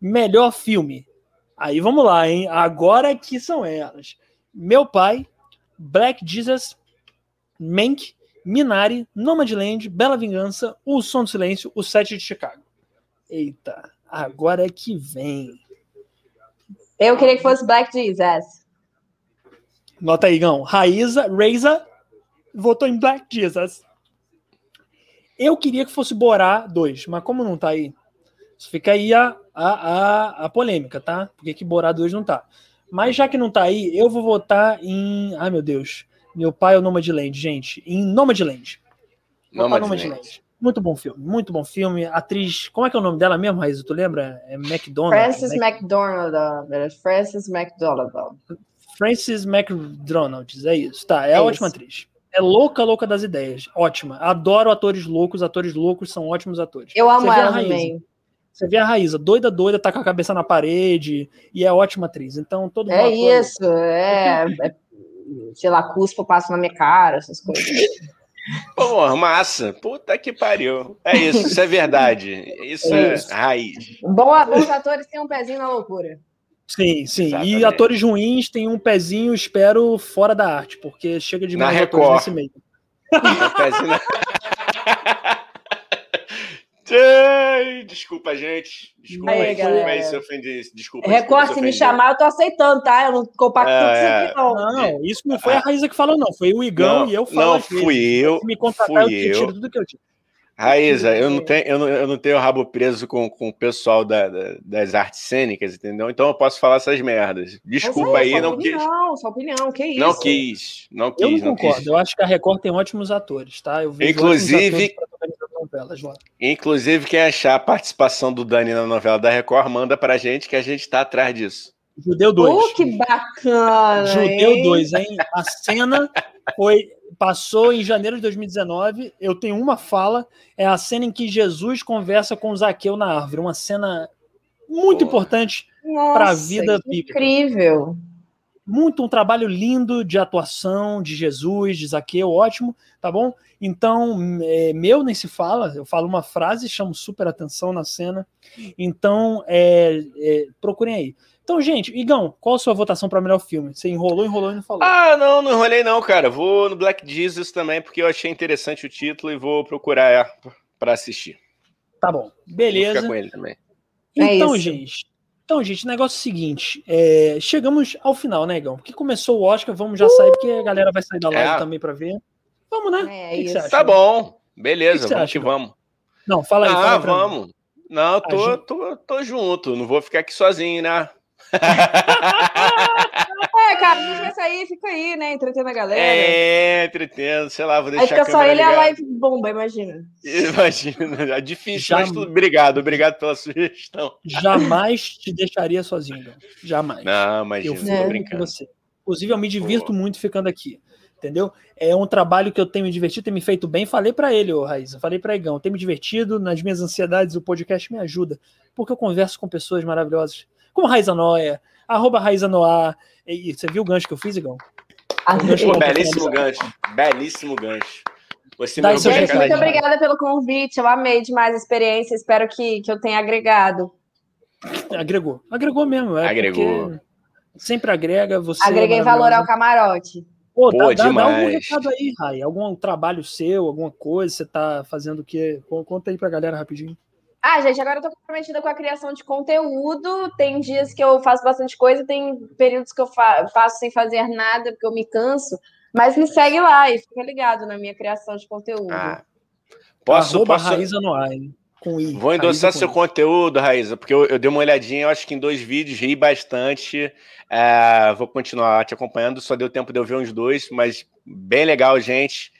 melhor filme. Aí vamos lá, hein? Agora que são elas. Meu pai, Black Jesus, Mank, Minari, Nomadland, Bela Vingança, O Som do Silêncio, O Sete de Chicago. Eita. Agora é que vem. Eu queria que fosse Black Jesus. Nota aí, Gão. Raíza, Reza votou em Black Jesus. Eu queria que fosse Borá 2, mas como não tá aí, fica aí a, a, a, a polêmica, tá? Porque que Borá 2 não tá. Mas já que não tá aí, eu vou votar em. Ai, meu Deus. Meu pai é o Nomadland, gente. Em Nomadland. Nomadland. Nomadland. Muito bom filme, muito bom filme. Atriz, como é que é o nome dela mesmo, Raíssa? Tu lembra? É McDonald. Frances Mac... McDonald. Frances McDonald. Frances McDonald, é isso. Tá, é, é ótima atriz. É louca, louca das ideias. Ótima. Adoro atores loucos, atores loucos são ótimos atores. Eu amo ela também. Você vê a Raíza, doida, doida, tá com a cabeça na parede, e é ótima atriz. Então, todo mundo. É isso, é, é, Sei lá, cuspo, passo na minha cara, essas coisas. Pô, massa. Puta que pariu. É isso, isso é verdade. Isso é, isso. raiz. Bom, bons atores têm um pezinho na loucura. Sim, sim. Exatamente. E atores ruins têm um pezinho, espero, fora da arte, porque chega de mais atores nesse meio. Um pezinho na... Desculpa, gente. Desculpa aí, desculpa aí se eu ofendi. Desculpa. Recorte, se me chamar, eu tô aceitando, tá? Eu não compacto é, isso aqui, não. Não, isso não foi a Raíza que falou, não. Foi o Igão não, e eu falo. Não, fui eu. Me contratar, fui eu. Tiro tudo que eu tiro. Raíza, eu não tenho, eu não, eu não tenho rabo preso com, com o pessoal da, da, das artes cênicas, entendeu? Então eu posso falar essas merdas. Desculpa aí, aí não opinião, quis. Não, sua opinião, que isso? Não quis, não quis. Eu não, não concordo. Quis. Eu acho que a Record tem ótimos atores, tá? Eu vejo Inclusive, novelas lá. Inclusive, quem achar a participação do Dani na novela da Record, manda pra gente que a gente tá atrás disso. Judeu 2. Oh, que bacana! Judeu 2, hein? A cena foi passou em janeiro de 2019. Eu tenho uma fala, é a cena em que Jesus conversa com Zaqueu na árvore, uma cena muito Pô. importante para a vida bíblica. Incrível muito um trabalho lindo de atuação de Jesus, de Zaqueu, ótimo, tá bom? Então, é, meu nem se fala, eu falo uma frase, chamo super atenção na cena. Então, é, é, procurem aí. Então, gente, Igão, qual a sua votação para melhor filme? Você enrolou, enrolou e não falou. Ah, não, não enrolei não, cara. Vou no Black Jesus também, porque eu achei interessante o título e vou procurar para assistir. Tá bom, beleza. Vou ficar com ele também. Então, é gente, então, gente, o negócio é o seguinte: é, chegamos ao final, né, Igão? Porque começou o Oscar, vamos já sair, porque a galera vai sair da live é. também para ver. Vamos, né? É, que que tá bom, beleza, que que vamos que vamos. Não, fala aí. Ah, fala vamos. Mim. Não, tô, gente... tô, tô junto, não vou ficar aqui sozinho, né? é, cara, a gente vai sair, fica aí, né? Entretendo a galera. É, entretendo, sei lá, vou deixar Aí fica só ele e a live bomba, imagina. Imagina, é difícil, mas tudo, obrigado, obrigado pela sugestão. Jamais te deixaria sozinho, Jamais. Não, imagina, eu fico brincando. Com você. Inclusive, eu me divirto Pô. muito ficando aqui. Entendeu? É um trabalho que eu tenho me divertido, tem me feito bem. Falei para ele, ô Raíssa, falei para Igão, tenho me divertido nas minhas ansiedades, o podcast me ajuda, porque eu converso com pessoas maravilhosas como Raiza Noia, arroba Raiza Noir. E, você viu o gancho que eu fiz, Igão? Ah, gancho belíssimo gancho. Belíssimo gancho. Você Gente, muito obrigada pelo convite. Eu amei demais a experiência. Espero que, que eu tenha agregado. Agregou. Agregou mesmo. É Agregou. Sempre agrega. Você Agreguei é valor ao camarote. Pô, Pô dá, demais. dá algum recado aí, Rai. Algum trabalho seu, alguma coisa, você tá fazendo o quê? Conta aí pra galera rapidinho. Ah, gente, agora eu tô comprometida com a criação de conteúdo. Tem dias que eu faço bastante coisa, tem períodos que eu fa faço sem fazer nada, porque eu me canso. Mas me segue lá e fica ligado na minha criação de conteúdo. Ah. Posso, Arroba posso... Raíza Noai, com I. Vou endossar seu I. conteúdo, Raíza, porque eu, eu, dei uma olhadinha, eu acho que em dois vídeos ri bastante. É, vou continuar te acompanhando, só deu tempo de eu ver uns dois, mas bem legal, gente.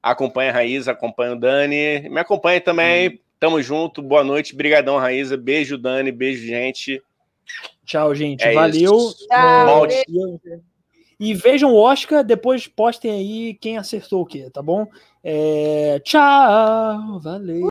Acompanha a Raíza, acompanha o Dani. Me acompanha também. Hum. Tamo junto, boa noite, brigadão, Raíza. Beijo, Dani, beijo, gente. Tchau, gente. É Valeu. Tchau, e vejam o Oscar, depois postem aí quem acertou o quê, tá bom? É... Tchau, valeu.